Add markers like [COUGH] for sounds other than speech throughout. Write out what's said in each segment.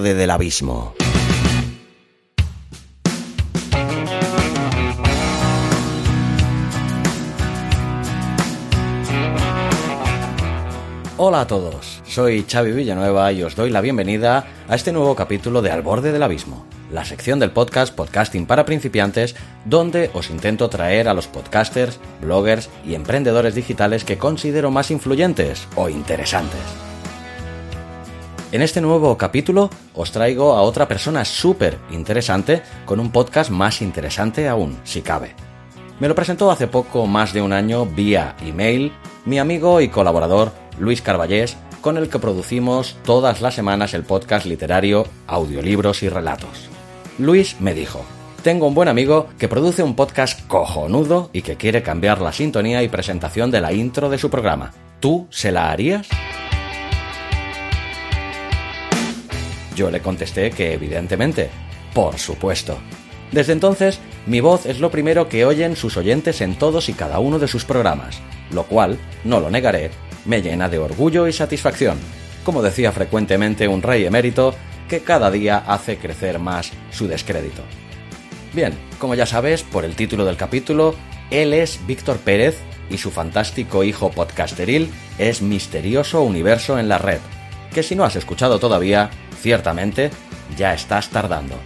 Del abismo. Hola a todos, soy Xavi Villanueva y os doy la bienvenida a este nuevo capítulo de Al borde del abismo, la sección del podcast Podcasting para principiantes, donde os intento traer a los podcasters, bloggers y emprendedores digitales que considero más influyentes o interesantes. En este nuevo capítulo os traigo a otra persona súper interesante con un podcast más interesante aún, si cabe. Me lo presentó hace poco más de un año vía email mi amigo y colaborador Luis Carballés, con el que producimos todas las semanas el podcast literario Audiolibros y Relatos. Luis me dijo, tengo un buen amigo que produce un podcast cojonudo y que quiere cambiar la sintonía y presentación de la intro de su programa. ¿Tú se la harías? Yo le contesté que evidentemente, por supuesto. Desde entonces, mi voz es lo primero que oyen sus oyentes en todos y cada uno de sus programas, lo cual, no lo negaré, me llena de orgullo y satisfacción, como decía frecuentemente un rey emérito que cada día hace crecer más su descrédito. Bien, como ya sabes por el título del capítulo, él es Víctor Pérez y su fantástico hijo podcasteril es Misterioso Universo en la Red, que si no has escuchado todavía, ciertamente ya estás tardando.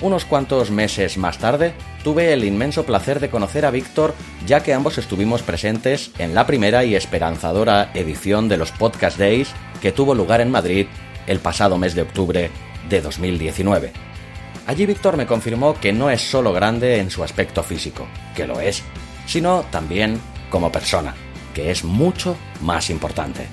Unos cuantos meses más tarde, tuve el inmenso placer de conocer a Víctor, ya que ambos estuvimos presentes en la primera y esperanzadora edición de los Podcast Days que tuvo lugar en Madrid el pasado mes de octubre de 2019. Allí Víctor me confirmó que no es solo grande en su aspecto físico, que lo es, sino también como persona, que es mucho más importante.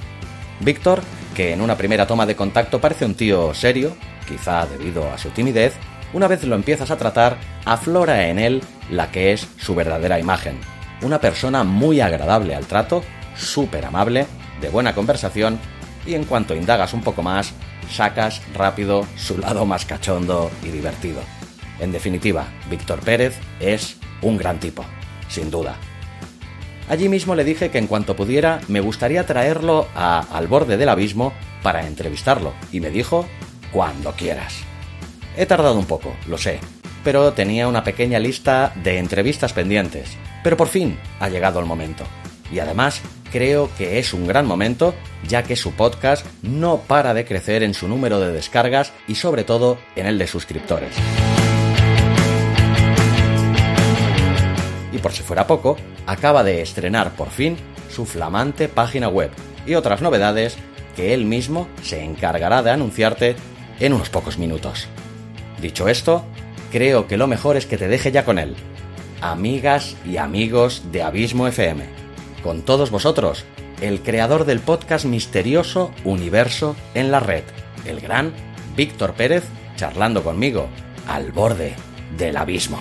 Víctor, que en una primera toma de contacto parece un tío serio, quizá debido a su timidez, una vez lo empiezas a tratar, aflora en él la que es su verdadera imagen. Una persona muy agradable al trato, súper amable, de buena conversación y en cuanto indagas un poco más, sacas rápido su lado más cachondo y divertido. En definitiva, Víctor Pérez es un gran tipo, sin duda. Allí mismo le dije que en cuanto pudiera me gustaría traerlo a Al borde del abismo para entrevistarlo y me dijo cuando quieras. He tardado un poco, lo sé, pero tenía una pequeña lista de entrevistas pendientes. Pero por fin ha llegado el momento. Y además, creo que es un gran momento, ya que su podcast no para de crecer en su número de descargas y sobre todo en el de suscriptores. Y por si fuera poco, acaba de estrenar por fin su flamante página web y otras novedades que él mismo se encargará de anunciarte en unos pocos minutos. Dicho esto, creo que lo mejor es que te deje ya con él. Amigas y amigos de Abismo FM. Con todos vosotros, el creador del podcast misterioso Universo en la Red, el gran Víctor Pérez, charlando conmigo al borde del abismo.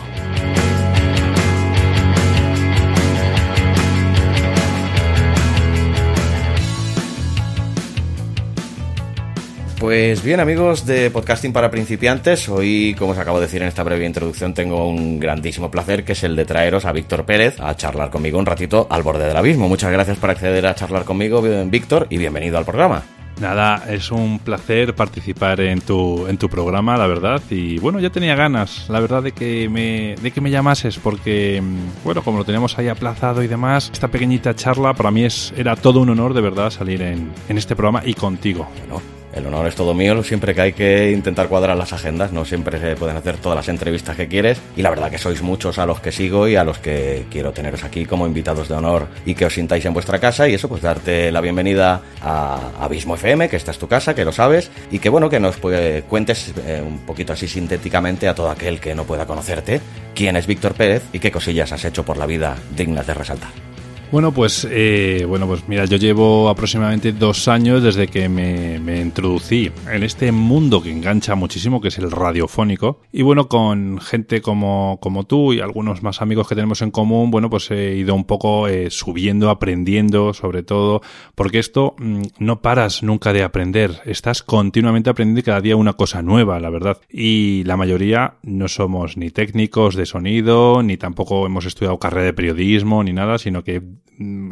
Pues bien amigos de Podcasting para principiantes, hoy como os acabo de decir en esta breve introducción tengo un grandísimo placer que es el de traeros a Víctor Pérez a charlar conmigo un ratito al borde del abismo. Muchas gracias por acceder a charlar conmigo, Víctor, y bienvenido al programa. Nada, es un placer participar en tu, en tu programa, la verdad. Y bueno, ya tenía ganas, la verdad, de que me, de que me llamases, porque, bueno, como lo teníamos ahí aplazado y demás, esta pequeñita charla para mí es, era todo un honor, de verdad, salir en, en este programa y contigo. Bueno, el honor es todo mío, siempre que hay que intentar cuadrar las agendas, no siempre se pueden hacer todas las entrevistas que quieres y la verdad que sois muchos a los que sigo y a los que quiero teneros aquí como invitados de honor y que os sintáis en vuestra casa y eso pues darte la bienvenida a Abismo FM, que esta es tu casa, que lo sabes y que bueno, que nos cuentes eh, un poquito así sintéticamente a todo aquel que no pueda conocerte quién es Víctor Pérez y qué cosillas has hecho por la vida dignas de resaltar. Bueno, pues eh, bueno, pues mira, yo llevo aproximadamente dos años desde que me, me, introducí en este mundo que engancha muchísimo, que es el radiofónico. Y bueno, con gente como, como tú y algunos más amigos que tenemos en común, bueno, pues he ido un poco eh, subiendo, aprendiendo, sobre todo, porque esto mm, no paras nunca de aprender. Estás continuamente aprendiendo cada día una cosa nueva, la verdad. Y la mayoría no somos ni técnicos de sonido, ni tampoco hemos estudiado carrera de periodismo, ni nada, sino que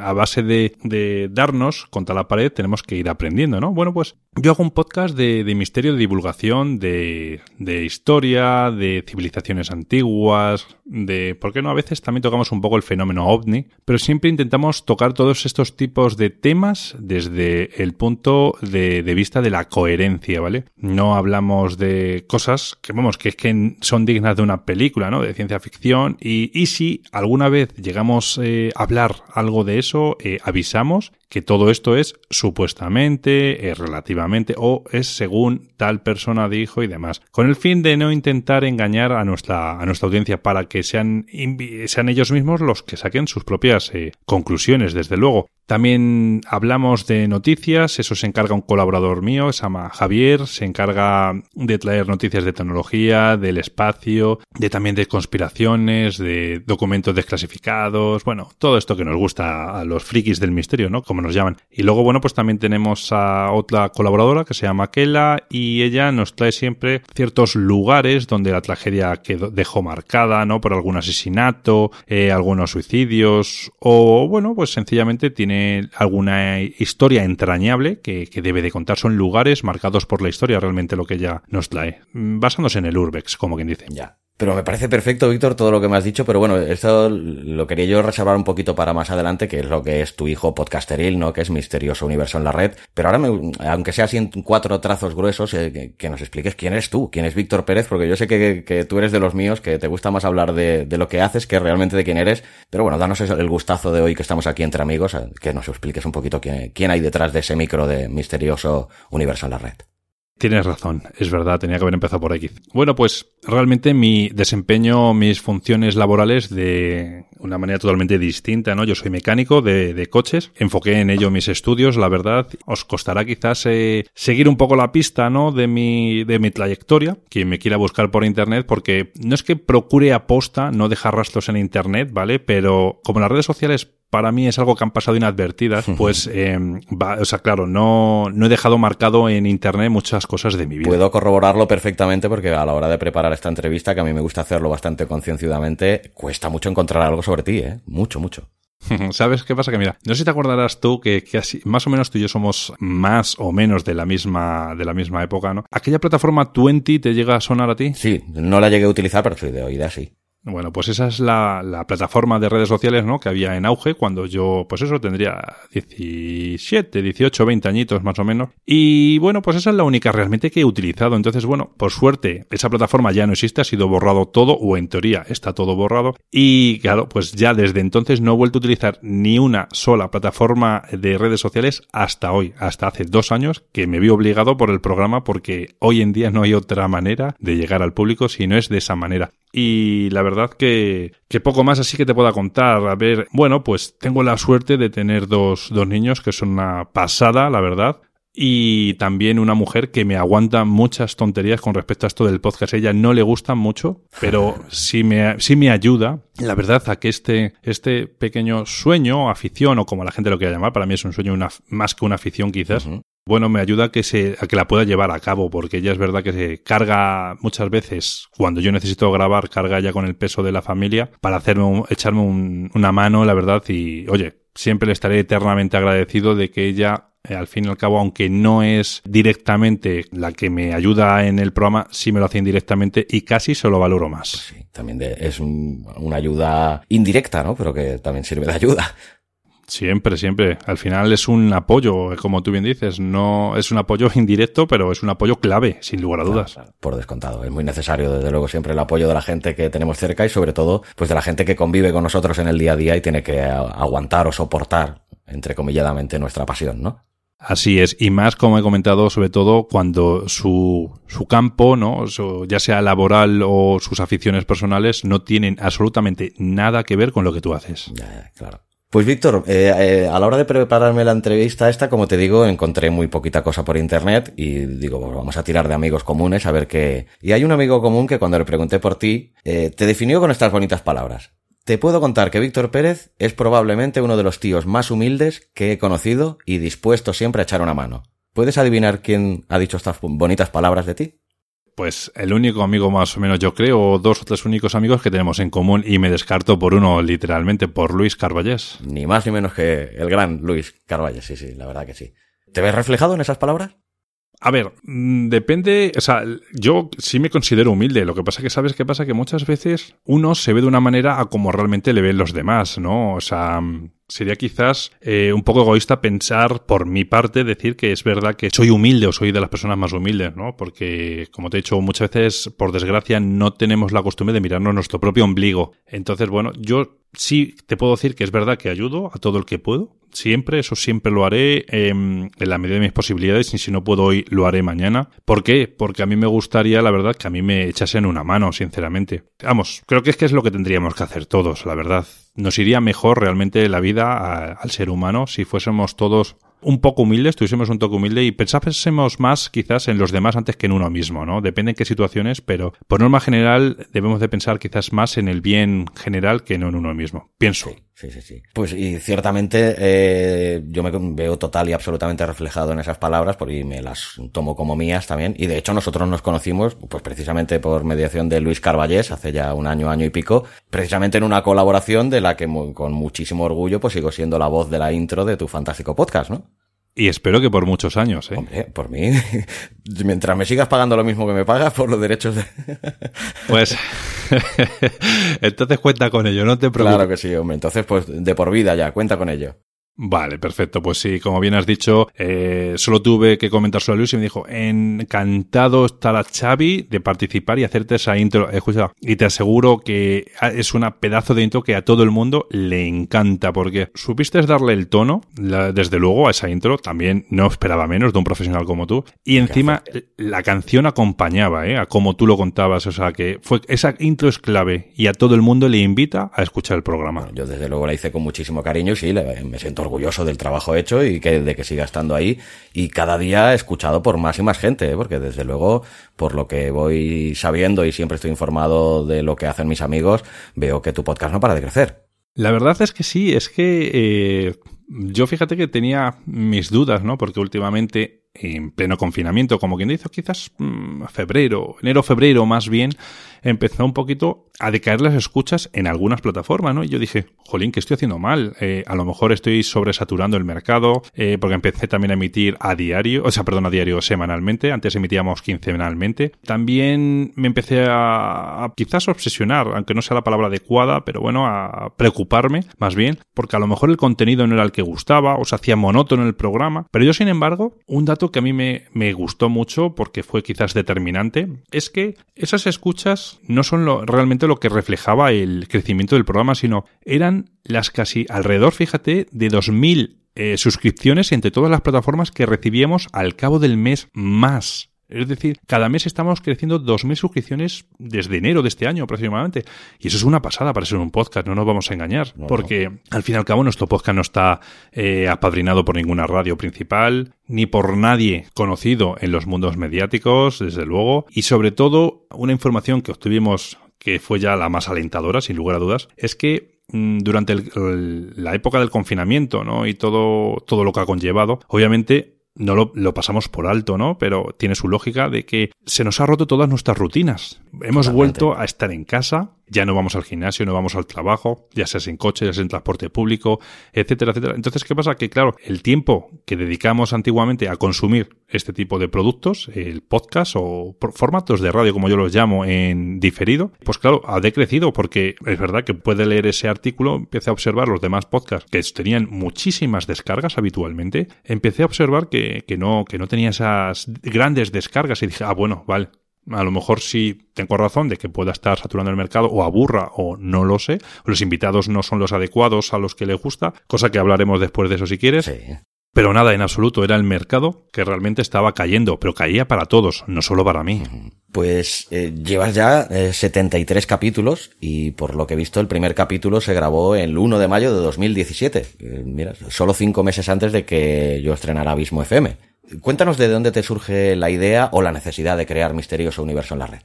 a base de, darnos contra la pared tenemos que ir aprendiendo, ¿no? Bueno, pues yo hago un podcast de, misterio, de divulgación, de, historia, de civilizaciones antiguas, de... ¿Por qué no? A veces también tocamos un poco el fenómeno ovni, pero siempre intentamos tocar todos estos tipos de temas desde el punto de, vista de la coherencia, ¿vale? No hablamos de cosas que, vamos, que son dignas de una película, ¿no? De ciencia ficción y, si alguna vez llegamos eh, a hablar algo de eso, eh, avisamos que todo esto es supuestamente, es relativamente o es según tal persona dijo y demás, con el fin de no intentar engañar a nuestra, a nuestra audiencia para que sean, sean ellos mismos los que saquen sus propias eh, conclusiones, desde luego. También hablamos de noticias, eso se encarga un colaborador mío, se llama Javier, se encarga de traer noticias de tecnología, del espacio, de también de conspiraciones, de documentos desclasificados, bueno, todo esto que nos gusta a los frikis del misterio, ¿no? Como nos llaman. Y luego, bueno, pues también tenemos a otra colaboradora que se llama Kela y ella nos trae siempre ciertos lugares donde la tragedia quedó, dejó marcada, ¿no? Por algún asesinato, eh, algunos suicidios o, bueno, pues sencillamente tiene alguna historia entrañable que, debe de contar. Son lugares marcados por la historia, realmente lo que ella nos trae. Mm, basándose en el Urbex, como quien dice. Ya. Pero me parece perfecto, Víctor, todo lo que me has dicho, pero bueno, esto lo quería yo reservar un poquito para más adelante, que es lo que es tu hijo podcasteril, ¿no? Que es Misterioso Universo en la Red. Pero ahora, me, aunque sea así en cuatro trazos gruesos, eh, que, nos expliques quién eres tú, quién es Víctor Pérez, porque yo sé que, tú eres de los míos, que te gusta más hablar de, lo que haces que realmente de quién eres. Pero bueno, danos el gustazo de hoy que estamos aquí entre amigos, que nos expliques un poquito quién hay detrás de ese micro de Misterioso Universo en la Red. Tienes razón, es verdad, tenía que haber empezado por X. Bueno, pues realmente mi desempeño, mis funciones laborales de una manera totalmente distinta, ¿no? Yo soy mecánico de, coches, enfoqué en ello mis estudios, la verdad. Os costará quizás eh, seguir un poco la pista, ¿no? De mi, de mi trayectoria, quien me quiera buscar por internet, porque no es que procure aposta no dejar rastros en internet, ¿vale? Pero como las redes sociales para mí es algo que han pasado inadvertidas, pues, eh, o sea, claro, no, no he dejado marcado en Internet muchas cosas de mi vida. Puedo corroborarlo perfectamente porque a la hora de preparar esta entrevista, que a mí me gusta hacerlo bastante concienciadamente, cuesta mucho encontrar algo sobre ti, ¿eh? Mucho, mucho. [LAUGHS] ¿Sabes qué pasa? Que mira, no sé si te acordarás tú que, así, más o menos tú y yo somos más o menos de la misma, de la misma época, ¿no? ¿Aquella plataforma 20 te llega a sonar a ti? Sí, no la llegué a utilizar, pero soy de oída, sí. Bueno, pues esa es la, la, plataforma de redes sociales, ¿no? Que había en auge cuando yo, pues eso, tendría 17, 18, 20 añitos más o menos. Y bueno, pues esa es la única realmente que he utilizado. Entonces, bueno, por suerte, esa plataforma ya no existe, ha sido borrado todo, o en teoría está todo borrado. Y claro, pues ya desde entonces no he vuelto a utilizar ni una sola plataforma de redes sociales hasta hoy, hasta hace dos años, que me vi obligado por el programa porque hoy en día no hay otra manera de llegar al público si no es de esa manera. Y la verdad que, que poco más así que te pueda contar. A ver, bueno, pues tengo la suerte de tener dos, dos niños que son una pasada, la verdad y también una mujer que me aguanta muchas tonterías con respecto a esto del podcast. ella no le gusta mucho, pero [LAUGHS] sí me, sí me ayuda, la verdad, a que este, este pequeño sueño, afición, o como la gente lo quiera llamar, para mí es un sueño una, más que una afición quizás, bueno, me ayuda a que, se, a que la pueda llevar a cabo, porque ella es verdad que se carga muchas veces, cuando yo necesito grabar, carga ya con el peso de la familia para hacerme echarme una mano, la verdad, y oye, siempre le estaré eternamente agradecido de que ella eh, al fin y al cabo, aunque no es directamente la que me ayuda en el programa, sí me lo hace indirectamente y casi se lo valoro más. Sí, también es una ayuda indirecta, ¿no? Pero que también sirve de ayuda. Siempre, siempre. Al final es un apoyo, como tú bien dices. No es un apoyo indirecto, pero es un apoyo clave, sin lugar a dudas. por descontado. Es muy necesario, desde luego, siempre el apoyo de la gente que tenemos cerca y sobre todo, pues de la gente que convive con nosotros en el día a día y tiene que aguantar o soportar, entrecomilladamente, nuestra pasión, ¿no? Así es, y más como he comentado, sobre todo cuando su, su campo, ¿no? ya sea laboral o sus aficiones personales, no tienen absolutamente nada que ver con lo que tú haces. Ya, claro. Pues Víctor, eh, eh, a la hora de prepararme la entrevista esta, como te digo, encontré muy poquita cosa por internet y digo, vamos a tirar de amigos comunes a ver qué... Y hay un amigo común que cuando le pregunté por ti, eh, te definió con estas bonitas palabras. Te puedo contar que Víctor Pérez es probablemente uno de los tíos más humildes que he conocido y dispuesto siempre a echar una mano. ¿Puedes adivinar quién ha dicho estas bonitas palabras de ti? Pues el único amigo más o menos yo creo, dos o tres únicos amigos que tenemos en común y me descarto por uno literalmente, por Luis Carballés. Ni más ni menos que el gran Luis Carballés, sí, sí, la verdad que sí. ¿Te ves reflejado en esas palabras? A ver, mm, depende, o sea, yo sí me considero humilde, lo que pasa que sabes qué pasa que muchas veces uno se ve de una manera a como realmente le ven los demás, ¿no? O sea, sería quizás eh, un poco egoísta pensar por mi parte decir que es verdad que soy humilde o soy de las personas más humildes, ¿no? Porque, como te he dicho, muchas veces, por desgracia, no tenemos la costumbre de mirarnos nuestro propio ombligo. Entonces, bueno, yo sí te puedo decir que es verdad que ayudo a todo el que puedo, siempre, eso siempre lo haré em, en la medida de mis posibilidades y si no puedo hoy lo haré mañana. ¿Por qué? Porque a mí me gustaría, la verdad, que a mí me echasen una mano, sinceramente. Vamos, creo que es que es lo que tendríamos que hacer todos, la verdad. Nos iría mejor realmente la vida al ser humano si fuésemos todos un poco humildes, tuviésemos un toque humilde y pensásemos más quizás en los demás antes que en uno mismo, ¿no? Depende en qué situaciones, pero por norma general debemos de pensar quizás más en el bien general que no en uno mismo. Pienso. Sí, sí, sí. Pues y ciertamente eh, yo me veo total y absolutamente reflejado en esas palabras porque me las tomo como mías también. Y de hecho nosotros nos conocimos pues precisamente por mediación de Luis Carballés hace ya un año, año y pico, precisamente en una colaboración de la que con muchísimo orgullo pues sigo siendo la voz de la intro de tu fantástico podcast, ¿no? Y espero que por muchos años, ¿eh? Hombre, por mí. [LAUGHS] Mientras me sigas pagando lo mismo que me pagas por los derechos de... [LAUGHS] pues... [LAUGHS] entonces cuenta con ello, no te preocupes. Claro que sí, hombre. Entonces, pues de por vida ya, cuenta con ello. Vale, perfecto. Pues sí, como bien has dicho, eh, solo tuve que comentar sobre Luis y me dijo, encantado está la Xavi de participar y hacerte esa intro. Escucha, y te aseguro que es una pedazo de intro que a todo el mundo le encanta, porque supiste darle el tono, desde luego, a esa intro. También no esperaba menos de un profesional como tú. Y encima, la canción acompañaba, ¿eh? A como tú lo contabas. O sea, que fue, esa intro es clave y a todo el mundo le invita a escuchar el programa. yo desde luego la hice con muchísimo cariño y sí, me siento orgulloso del trabajo hecho y que, de que siga estando ahí y cada día escuchado por más y más gente, ¿eh? porque desde luego, por lo que voy sabiendo y siempre estoy informado de lo que hacen mis amigos, veo que tu podcast no para de crecer. La verdad es que sí, es que eh, yo fíjate que tenía mis dudas, ¿no? Porque últimamente, en pleno confinamiento, como quien dice, quizás mm, febrero, enero, febrero más bien, empezó un poquito a decaer las escuchas en algunas plataformas, ¿no? Y yo dije, jolín, ¿qué estoy haciendo mal? Eh, a lo mejor estoy sobresaturando el mercado, eh, porque empecé también a emitir a diario, o sea, perdón, a diario semanalmente, antes emitíamos quincenalmente. También me empecé a, quizás obsesionar, aunque no sea la palabra adecuada, pero bueno, a preocuparme más bien, porque a lo mejor el contenido no era el que gustaba, o se hacía monótono el programa, pero yo sin embargo, un dato que a mí me gustó mucho, porque fue quizás determinante, es que esas escuchas no son lo, realmente lo que reflejaba el crecimiento del programa, sino eran las casi alrededor, fíjate, de 2.000 eh, suscripciones entre todas las plataformas que recibíamos al cabo del mes más. Es decir, cada mes estamos creciendo 2.000 suscripciones desde enero de este año aproximadamente. Y eso es una pasada para ser un podcast, no nos vamos a engañar. porque al fin y al cabo nuestro podcast no está eh, apadrinado por ninguna radio principal, ni por nadie conocido en los mundos mediáticos, desde luego. Y sobre todo, una información que obtuvimos que fue ya la más alentadora, sin lugar a dudas, es que mm, durante la época del confinamiento, ¿no? Y todo, todo lo que ha conllevado, obviamente no lo, lo, pasamos por alto, ¿no? Pero tiene su lógica de que se nos ha roto todas nuestras rutinas. Hemos vuelto a estar en casa, ya no vamos al gimnasio, no vamos al trabajo, ya sea en coche, ya sea en transporte público, etcétera, etcétera. Entonces, ¿qué pasa? Que claro, el tiempo que dedicamos antiguamente a consumir este tipo de productos, el podcast o formatos de radio, como yo los llamo, en diferido, pues claro, ha decrecido porque es verdad que puede leer ese artículo, empecé a observar los demás podcasts que tenían muchísimas descargas habitualmente, empecé a observar que, que no, que no tenía esas grandes descargas y dije, ah, bueno, vale, a lo mejor sí tengo razón de que pueda estar saturando el mercado o aburra o no lo sé. Los invitados no son los adecuados a los que le gusta, cosa que hablaremos después de eso si quieres. Pero nada, en absoluto, era el mercado que realmente estaba cayendo, pero caía para todos, no solo para mí. Pues eh, llevas ya 73 capítulos y por lo que he visto el primer capítulo se grabó el 1 de mayo de 2017. mira, solo cinco meses antes de que yo estrenara Abismo FM. Cuéntanos de dónde te surge la idea o la necesidad de crear Misterioso Universo en la red.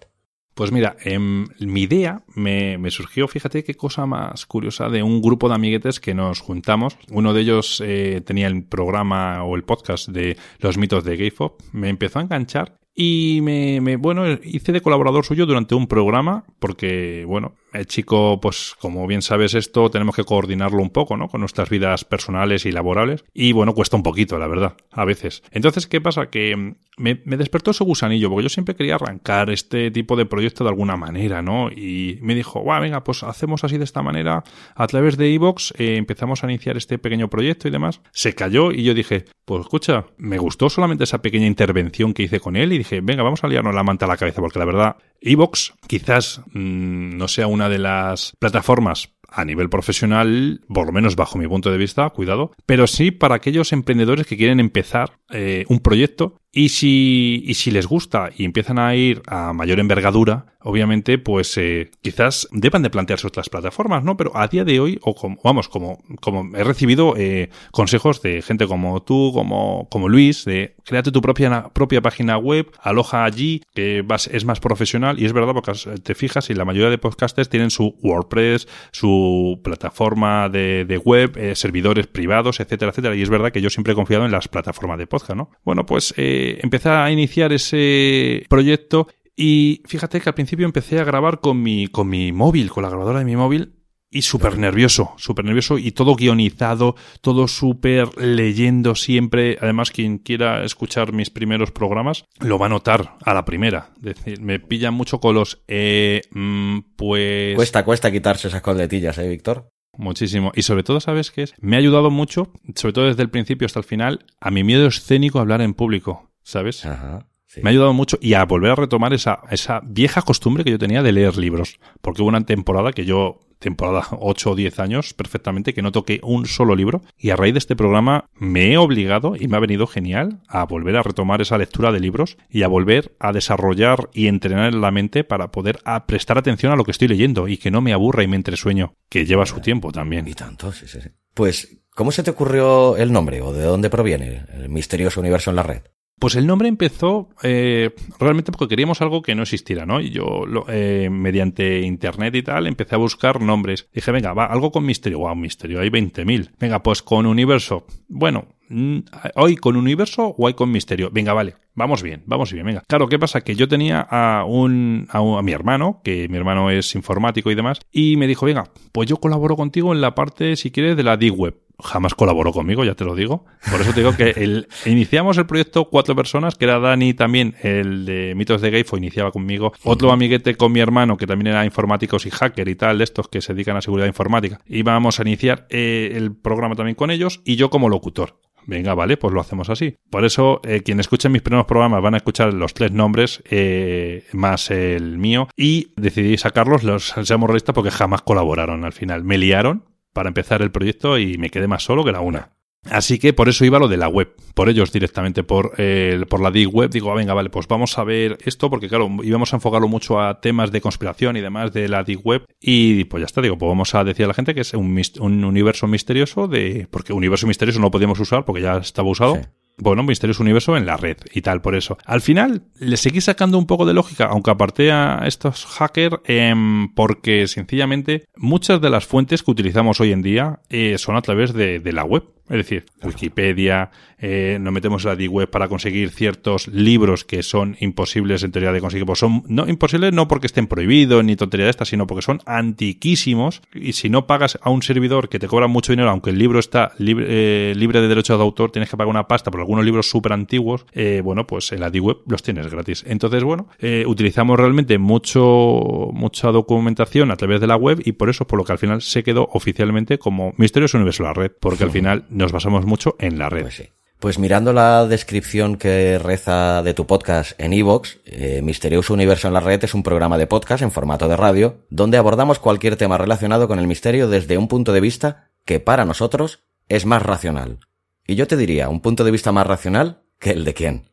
Pues mira, em, mi idea me, surgió, fíjate qué cosa más curiosa, de un grupo de amiguetes que nos juntamos. Uno de ellos eh, tenía el programa o el podcast de los mitos de Gayfop. Me empezó a enganchar y me, me, bueno, hice de colaborador suyo durante un programa, porque, bueno, chico, pues como bien sabes esto, tenemos que coordinarlo un poco, ¿no? Con nuestras vidas personales y laborales. Y bueno, cuesta un poquito, la verdad, a veces. Entonces, ¿qué pasa? Que mm, me, despertó ese gusanillo, porque yo siempre quería arrancar este tipo de proyecto de alguna manera, ¿no? Y me dijo, va, venga, pues hacemos así de esta manera, a través de Evox eh, empezamos a iniciar este pequeño proyecto y demás. Se cayó y yo dije, pues escucha, me gustó solamente esa pequeña intervención que hice con él y dije, venga, vamos a liarnos la manta a la cabeza, porque la verdad, Evox quizás mm, no sea una de las plataformas a nivel profesional, por lo menos bajo mi punto de vista, cuidado, pero sí para aquellos emprendedores que quieren empezar eh, un proyecto y si, y si les gusta y empiezan a ir a mayor envergadura, obviamente, pues eh, quizás deban de plantearse otras plataformas, ¿no? Pero a día de hoy, o como, vamos, como, como he recibido eh, consejos de gente como tú, como, como Luis, de créate tu propia, propia página web, aloja allí, que vas, es más profesional, y es verdad, porque te fijas, y la mayoría de podcasters tienen su WordPress, su plataforma de, de web, eh, servidores privados, etcétera, etcétera, y es verdad que yo siempre he confiado en las plataformas de podcast, ¿no? Bueno, pues eh, empecé a iniciar ese proyecto y fíjate que al principio empecé a grabar con mi, con mi móvil, con la grabadora de mi móvil, y súper nervioso, súper nervioso y todo guionizado, todo súper leyendo siempre. Además, quien quiera escuchar mis primeros programas lo va a notar a la primera. Es decir, me pillan mucho con los, eh, mm, pues... Cuesta, cuesta quitarse esas coletillas, ¿eh, Víctor? Muchísimo. Y sobre todo, ¿sabes qué es? Me ha ayudado mucho, sobre todo desde el principio hasta el final, a mi miedo escénico a hablar en público. ¿Sabes? Me ha ayudado mucho y a volver a retomar esa, esa vieja costumbre que yo tenía de leer libros. Porque hubo una temporada que yo, temporada [LAUGHS] 8 o 10 años perfectamente, que no toqué un solo libro. Y a raíz de este programa me he obligado y me ha venido genial a volver a retomar esa lectura de libros y a volver a desarrollar y entrenar la mente para poder prestar atención a lo que estoy leyendo y que no me aburra y me entresueño, que lleva su tiempo también. Y tanto, sí, sí. Pues, ¿cómo se te ocurrió el nombre o de dónde proviene el misterioso universo en la red? Pues el nombre empezó eh, realmente porque queríamos algo que no existiera, ¿no? Y yo, eh, mediante internet y tal, empecé a buscar nombres. Dije, venga, va, algo con misterio. Wow, misterio, hay 20.000. Venga, pues con universo. Bueno, mm, ¿hoy con universo o hay con misterio? Venga, vale, vamos bien, vamos bien, venga. Claro, ¿qué pasa? Que yo tenía a un, a, un, a mi hermano, que mi hermano es informático y demás, y me dijo, venga, pues yo colaboro contigo en la parte, si quieres, de la D-Web jamás colaboró conmigo, ya te lo digo. Por eso te digo que el, iniciamos el proyecto cuatro personas, que era Dani también, el de Mitos de Gayfo, iniciaba conmigo. Otro amiguete con mi hermano, que también era informáticos y hacker y tal, de estos que se dedican a seguridad informática. Íbamos a iniciar eh, el programa también con ellos y yo como locutor. Venga, vale, pues lo hacemos así. Por eso, eh, quien escuche mis primeros programas van a escuchar los tres nombres eh, más el mío y decidí sacarlos, los seamos realistas porque jamás colaboraron al final. Me liaron, para empezar el proyecto y me quedé más solo que la una. Así que por eso iba lo de la web, por ellos directamente, por, el por la DIG web. Digo, ah, venga, vale, pues vamos a ver esto, porque claro, íbamos a enfocarlo mucho a temas de conspiración y demás de la DIG web. Y pues ya está, digo, pues vamos a decir a la gente que es un, un universo misterioso de. Porque universo misterioso no podíamos usar porque ya estaba usado bueno, Misterios Universo en la red y tal, por eso. Al final, le seguí sacando un poco de lógica, aunque aparté a estos hackers, em, porque sencillamente muchas de las fuentes que utilizamos hoy en día eh, son a través de, de la web. Es decir, Wikipedia, eh, nos metemos en la D-Web para conseguir ciertos libros que son imposibles en teoría de conseguir. Pues son no imposibles no porque estén prohibidos ni tontería de esta, sino porque son antiquísimos y si no pagas a un servidor que te cobra mucho dinero, aunque el libro está libre, eh, libre de derechos de autor, tienes que pagar una pasta por algunos libros súper antiguos, eh, bueno, pues en la D-Web los tienes gratis. Entonces, bueno, eh, utilizamos realmente mucho, mucha documentación a través de la web y por eso es por lo que al final se quedó oficialmente como Misterios Universo la red, porque al final nos basamos mucho en la red. Pues, sí. pues mirando la descripción que reza de tu podcast en Evox, eh, Misterioso Universo en la Red es un programa de podcast en formato de radio, donde abordamos cualquier tema relacionado con el misterio desde un punto de vista que para nosotros es más racional. Y yo te diría, un punto de vista más racional que el de quién.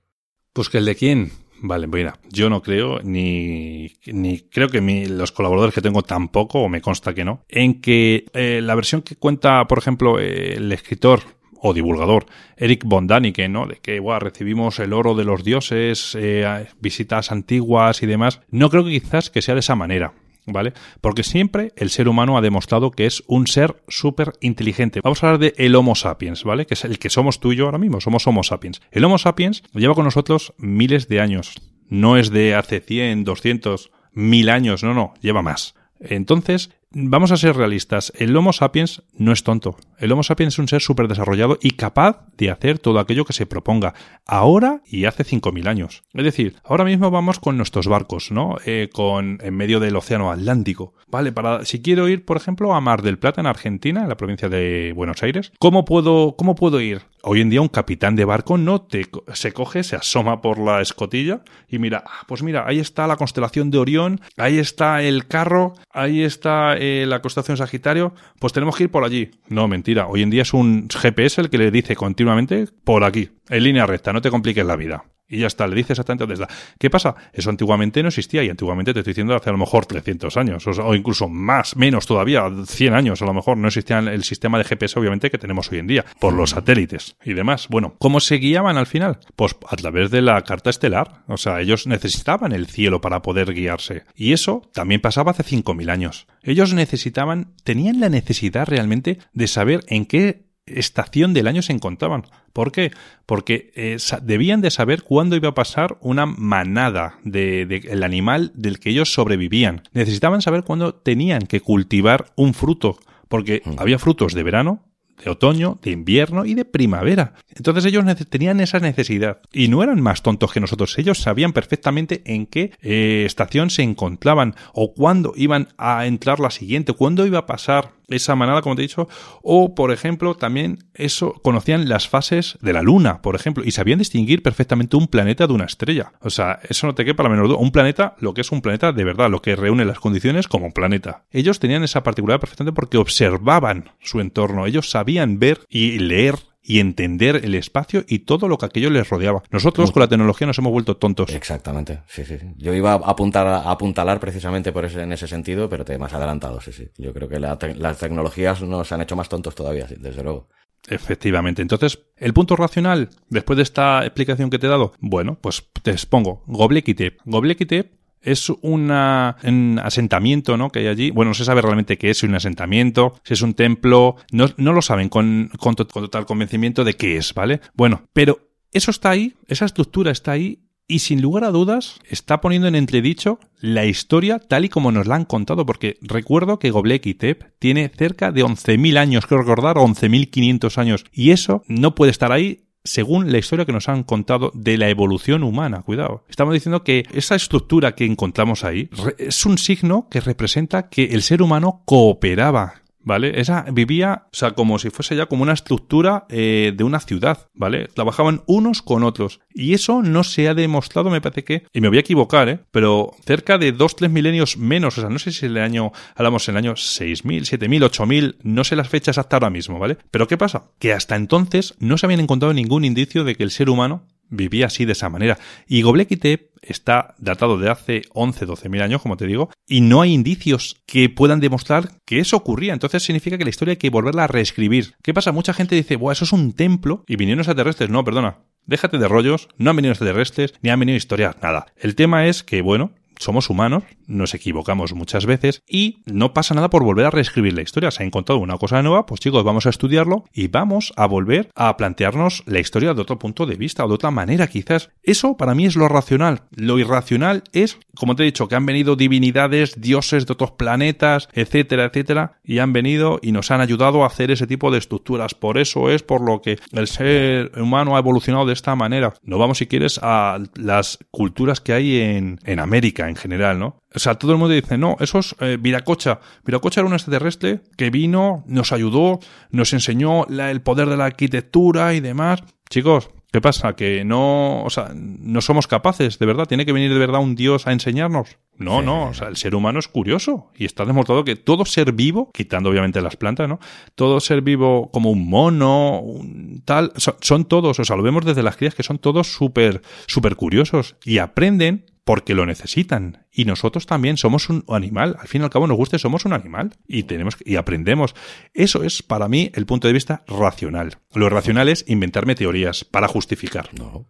Pues que el de quién. Vale, mira, yo no creo, ni, ni creo que mi, los colaboradores que tengo tampoco, o me consta que no, en que eh, la versión que cuenta, por ejemplo, eh, el escritor o divulgador Eric von Daniken, ¿no? De que recibimos el oro de los dioses, eh, visitas antiguas y demás. No creo que quizás que sea de esa manera. ¿Vale? Porque siempre el ser humano ha demostrado que es un ser súper inteligente. Vamos a hablar de el Homo sapiens, ¿vale? Que es el que somos tú y yo ahora mismo, somos Homo sapiens. El Homo sapiens lleva con nosotros miles de años. No es de hace 100, 200, mil años, no, no, lleva más. Entonces, vamos a ser realistas, el Homo sapiens no es tonto. El Homo sapiens es un ser súper desarrollado y capaz de hacer todo aquello que se proponga, ahora y hace 5.000 años. Es decir, ahora mismo vamos con nuestros barcos, ¿no? Eh, con, en medio del Océano Atlántico. Vale, para, si quiero ir, por ejemplo, a Mar del Plata, en Argentina, en la provincia de Buenos Aires, ¿cómo puedo, cómo puedo ir? Hoy en día un capitán de barco no te, se coge, se asoma por la escotilla y mira, ah, pues mira, ahí está la constelación de Orión, ahí está el carro, ahí está eh, la constelación Sagitario, pues tenemos que ir por allí. No, mentira. Hoy en día es un GPS el que le dice continuamente por aquí, en línea recta, no te compliques la vida. Y ya está, le dice exactamente dónde está. ¿Qué pasa? Eso antiguamente no existía y antiguamente te estoy diciendo hace a lo mejor 300 años o, incluso más, menos todavía, 100 años a lo mejor. No existía el sistema de GPS obviamente que tenemos hoy en día por los satélites y demás. Bueno, ¿cómo se guiaban al final? Pues a través de la carta estelar. O sea, ellos necesitaban el cielo para poder guiarse. Y eso también pasaba hace 5.000 años. Ellos necesitaban, tenían la necesidad realmente de saber en qué estación del año se encontraban. ¿Por qué? Porque eh, debían de saber cuándo iba a pasar una manada del de, animal del que ellos sobrevivían. Necesitaban saber cuándo tenían que cultivar un fruto, porque mm. había frutos de verano, de otoño, de invierno y de primavera. Entonces ellos tenían esa necesidad y no eran más tontos que nosotros. Ellos sabían perfectamente en qué eh, estación se encontraban o cuándo iban a entrar la siguiente, cuándo iba a pasar esa manada, como te he dicho, o por ejemplo, también eso conocían las fases de la luna, por ejemplo, y sabían distinguir perfectamente un planeta de una estrella. O sea, eso no te quepa la menor duda. Un planeta, lo que es un planeta de verdad, lo que reúne las condiciones como planeta. Ellos tenían esa particularidad perfectamente porque observaban su entorno, ellos sabían ver y leer y entender el espacio y todo lo que aquello les rodeaba. Nosotros con la tecnología nos hemos vuelto tontos. Exactamente, sí, sí. Yo iba a apuntar a apuntalar precisamente por ese, en ese sentido, pero te más adelantado, sí, sí. Yo creo que las tecnologías nos han hecho más tontos todavía, desde luego. Efectivamente. Entonces, el punto racional, después de esta explicación que te he dado, bueno, pues te expongo. Goblekite. Goblekite es un asentamiento ¿no? que hay allí. Bueno, no se sabe realmente qué es un asentamiento, si es un templo, no, no lo saben con, total convencimiento de qué es, ¿vale? Bueno, pero eso está ahí, esa estructura está ahí y sin lugar a dudas está poniendo en entredicho la historia tal y como nos la han contado, porque recuerdo que Göbekli Tepe tiene cerca de 11.000 años, creo recordar, 11.500 años, y eso no puede estar ahí según la historia que nos han contado de la evolución humana. Cuidado. Estamos diciendo que esa estructura que encontramos ahí es un signo que representa que el ser humano cooperaba ¿vale? Esa vivía, o sea, como si fuese ya como una estructura eh, de una ciudad, ¿vale? Trabajaban unos con otros. Y eso no se ha demostrado, me parece que, y me voy a equivocar, ¿eh? Pero cerca de dos, tres milenios menos, o sea, no sé si el año, hablamos en el año 6000, 7000, 8000, no sé las fechas hasta ahora mismo, ¿vale? Pero ¿qué pasa? Que hasta entonces no se habían encontrado ningún indicio de que el ser humano vivía así de esa manera. Y Göbekli está datado de hace 11, 12 mil años, como te digo, y no hay indicios que puedan demostrar que eso ocurría. Entonces significa que la historia hay que volverla a reescribir. ¿Qué pasa? Mucha gente dice, Buah, eso es un templo y vinieron extraterrestres. No, perdona. Déjate de rollos, no han venido extraterrestres, ni han venido a historiar, nada. El tema es que, bueno, somos humanos, nos equivocamos muchas veces y no pasa nada por volver a reescribir la historia. Se ha encontrado una cosa nueva, pues chicos, vamos a estudiarlo y vamos a volver a plantearnos la historia de otro punto de vista o de otra manera quizás. Eso para mí es lo racional. Lo irracional es, como te he dicho, que han venido divinidades, dioses de otros planetas, etcétera, etcétera, y han venido y nos han ayudado a hacer ese tipo de estructuras. Por eso es por lo que el ser humano ha evolucionado de esta manera. No vamos, si quieres, a las culturas que hay en, América en general, ¿no? O sea, todo el mundo dice, no, eso es eh, Viracocha. Viracocha era un extraterrestre que vino, nos ayudó, nos enseñó el poder de la arquitectura y demás. Chicos, ¿Qué pasa? Que no, o sea, no somos capaces, de verdad. Tiene que venir de verdad un Dios a enseñarnos. No, no, o sea, el ser humano es curioso y está demostrado que todo ser vivo, quitando obviamente las plantas, ¿no? Todo ser vivo como un mono, un tal, son, son todos, o sea, lo vemos desde las crías que son todos súper, súper curiosos y aprenden porque lo necesitan. Y nosotros también somos un animal. Al fin y al cabo nos guste, somos un animal. Y tenemos y aprendemos. Eso es para mí el punto de vista racional. Lo racional es inventarme teorías para justificar. No.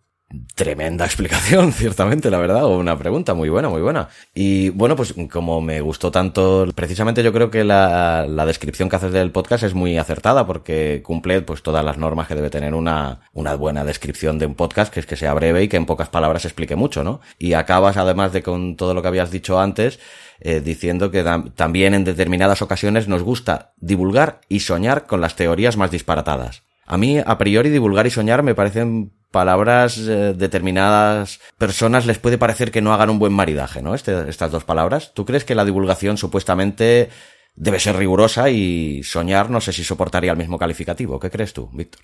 Tremenda explicación, [LAUGHS] ciertamente, la verdad, o una pregunta muy buena, muy buena. Y bueno, pues como me gustó tanto, precisamente yo creo que la, la, descripción que haces del podcast es muy acertada porque cumple pues todas las normas que debe tener una, una buena descripción de un podcast, que es que sea breve y que en pocas palabras explique mucho, ¿no? Y acabas además de con todo lo que habías dicho antes, eh, diciendo que también en determinadas ocasiones nos gusta divulgar y soñar con las teorías más disparatadas. A mí, a priori, divulgar y soñar me parecen palabras eh, determinadas personas les puede parecer que no hagan un buen maridaje, ¿no? Este, estas dos palabras. ¿Tú crees que la divulgación supuestamente debe ser rigurosa y soñar no sé si soportaría el mismo calificativo? ¿Qué crees tú, Víctor?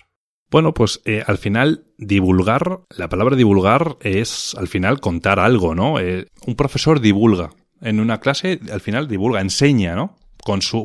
Bueno, pues eh, al final divulgar, la palabra divulgar es al final contar algo, ¿no? Eh, un profesor divulga. En una clase al final divulga, enseña, ¿no?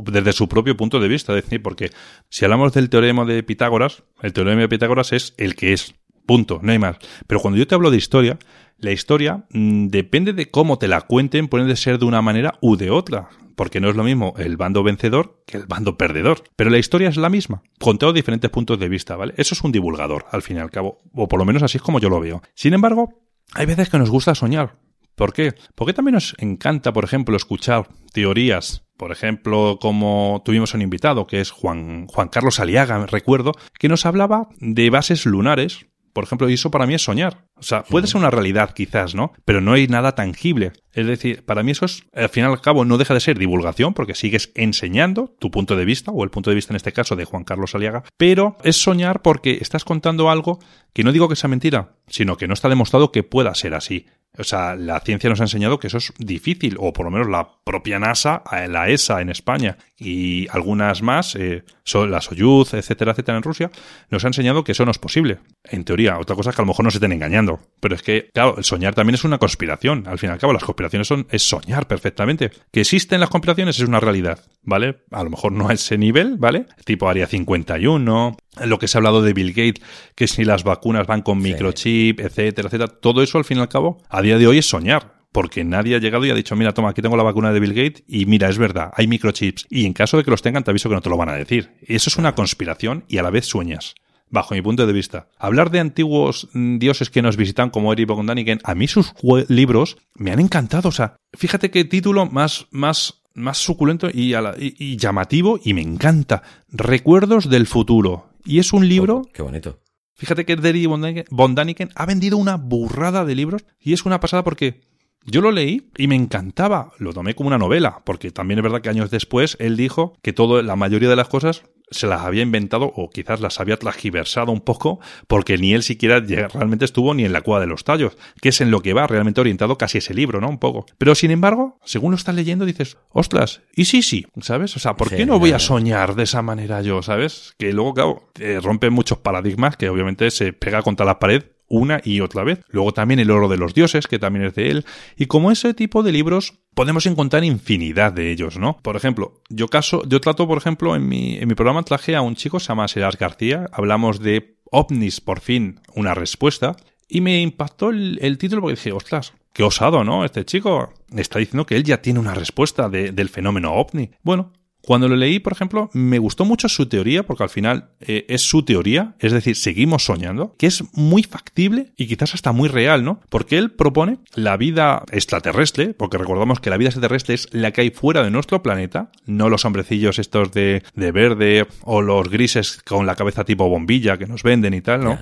Desde su propio punto de vista. Es decir, porque si hablamos del teorema de Pitágoras, el teorema de Pitágoras es el que es. Punto, no hay más. Pero cuando yo te hablo de historia, la historia mmm, depende de cómo te la cuenten, puede ser de una manera u de otra. Porque no es lo mismo el bando vencedor que el bando perdedor. Pero la historia es la misma, contado diferentes puntos de vista, ¿vale? Eso es un divulgador, al fin y al cabo. O por lo menos así es como yo lo veo. Sin embargo, hay veces que nos gusta soñar. ¿Por qué? Porque también nos encanta, por ejemplo, escuchar teorías por ejemplo, como tuvimos un invitado, que es Juan, Juan Carlos Aliaga, recuerdo, que nos hablaba de bases lunares, por ejemplo, y eso para mí es soñar. O sea, puede ser una realidad quizás, ¿no? Pero no hay nada tangible. Es decir, para mí eso es, al final y al cabo, no deja de ser divulgación, porque sigues enseñando tu punto de vista, o el punto de vista en este caso de Juan Carlos Aliaga, pero es soñar porque estás contando algo que no digo que sea mentira, sino que no está demostrado que pueda ser así. O sea, la ciencia nos ha enseñado que eso es difícil, o por lo menos la propia NASA, la ESA en España y algunas más, eh, la Soyuz, etcétera, etcétera, en Rusia, nos ha enseñado que eso no es posible. En teoría, otra cosa es que a lo mejor nos estén engañando. Pero es que, claro, el soñar también es una conspiración. Al fin y al cabo, las conspiraciones son, es soñar perfectamente. Que existen las conspiraciones es una realidad, ¿vale? A lo mejor no a ese nivel, ¿vale? Tipo Área 51, lo que se ha hablado de Bill Gates, que si las vacunas van con microchip, etcétera, etcétera. Todo eso, al fin y al cabo, a día de hoy es soñar porque nadie ha llegado y ha dicho, mira, toma, aquí tengo la vacuna de Bill Gates y mira, es verdad, hay microchips. Y en caso de que los tengan, te aviso que no te lo van a decir. Eso es una conspiración y a la vez sueñas. Bajo mi punto de vista. Hablar de antiguos dioses que nos visitan como Eric von Daniken, a mí sus libros me han encantado. O sea, fíjate qué título más, más, más suculento y, la, y, y llamativo y me encanta. Recuerdos del futuro. Y es un libro... Oh, qué bonito. Fíjate que Eric von Daniken ha vendido una burrada de libros y es una pasada porque yo lo leí y me encantaba. Lo tomé como una novela, porque también es verdad que años después él dijo que todo, la mayoría de las cosas se las había inventado o quizás las había transgiversado un poco porque ni él siquiera realmente estuvo ni en la cueva de los tallos, que es en lo que va realmente orientado casi ese libro, ¿no? Un poco. Pero sin embargo, según lo estás leyendo dices, ostras, y sí, sí, ¿sabes? O sea, ¿por sí, qué no voy a soñar de esa manera yo, ¿sabes? Que luego, claro, eh, rompe muchos paradigmas que obviamente se pega contra la pared una y otra vez. Luego también El oro de los dioses, que también es de él. Y como ese tipo de libros podemos encontrar infinidad de ellos, ¿no? Por ejemplo, yo caso, yo trato, por ejemplo, en mi, en mi programa traje a un chico, se llama Gerard García, hablamos de ovnis, por fin, una respuesta, y me impactó el, el título porque dije, ostras, qué osado, ¿no? Este chico está diciendo que él ya tiene una respuesta de, del fenómeno ovni. Bueno, cuando lo leí, por ejemplo, me gustó mucho su teoría, porque al final eh, es su teoría, es decir, seguimos soñando, que es muy factible y quizás hasta muy real, ¿no? Porque él propone la vida extraterrestre, porque recordamos que la vida extraterrestre es la que hay fuera de nuestro planeta, no los hombrecillos estos de, de verde o los grises con la cabeza tipo bombilla que nos venden y tal, ¿no?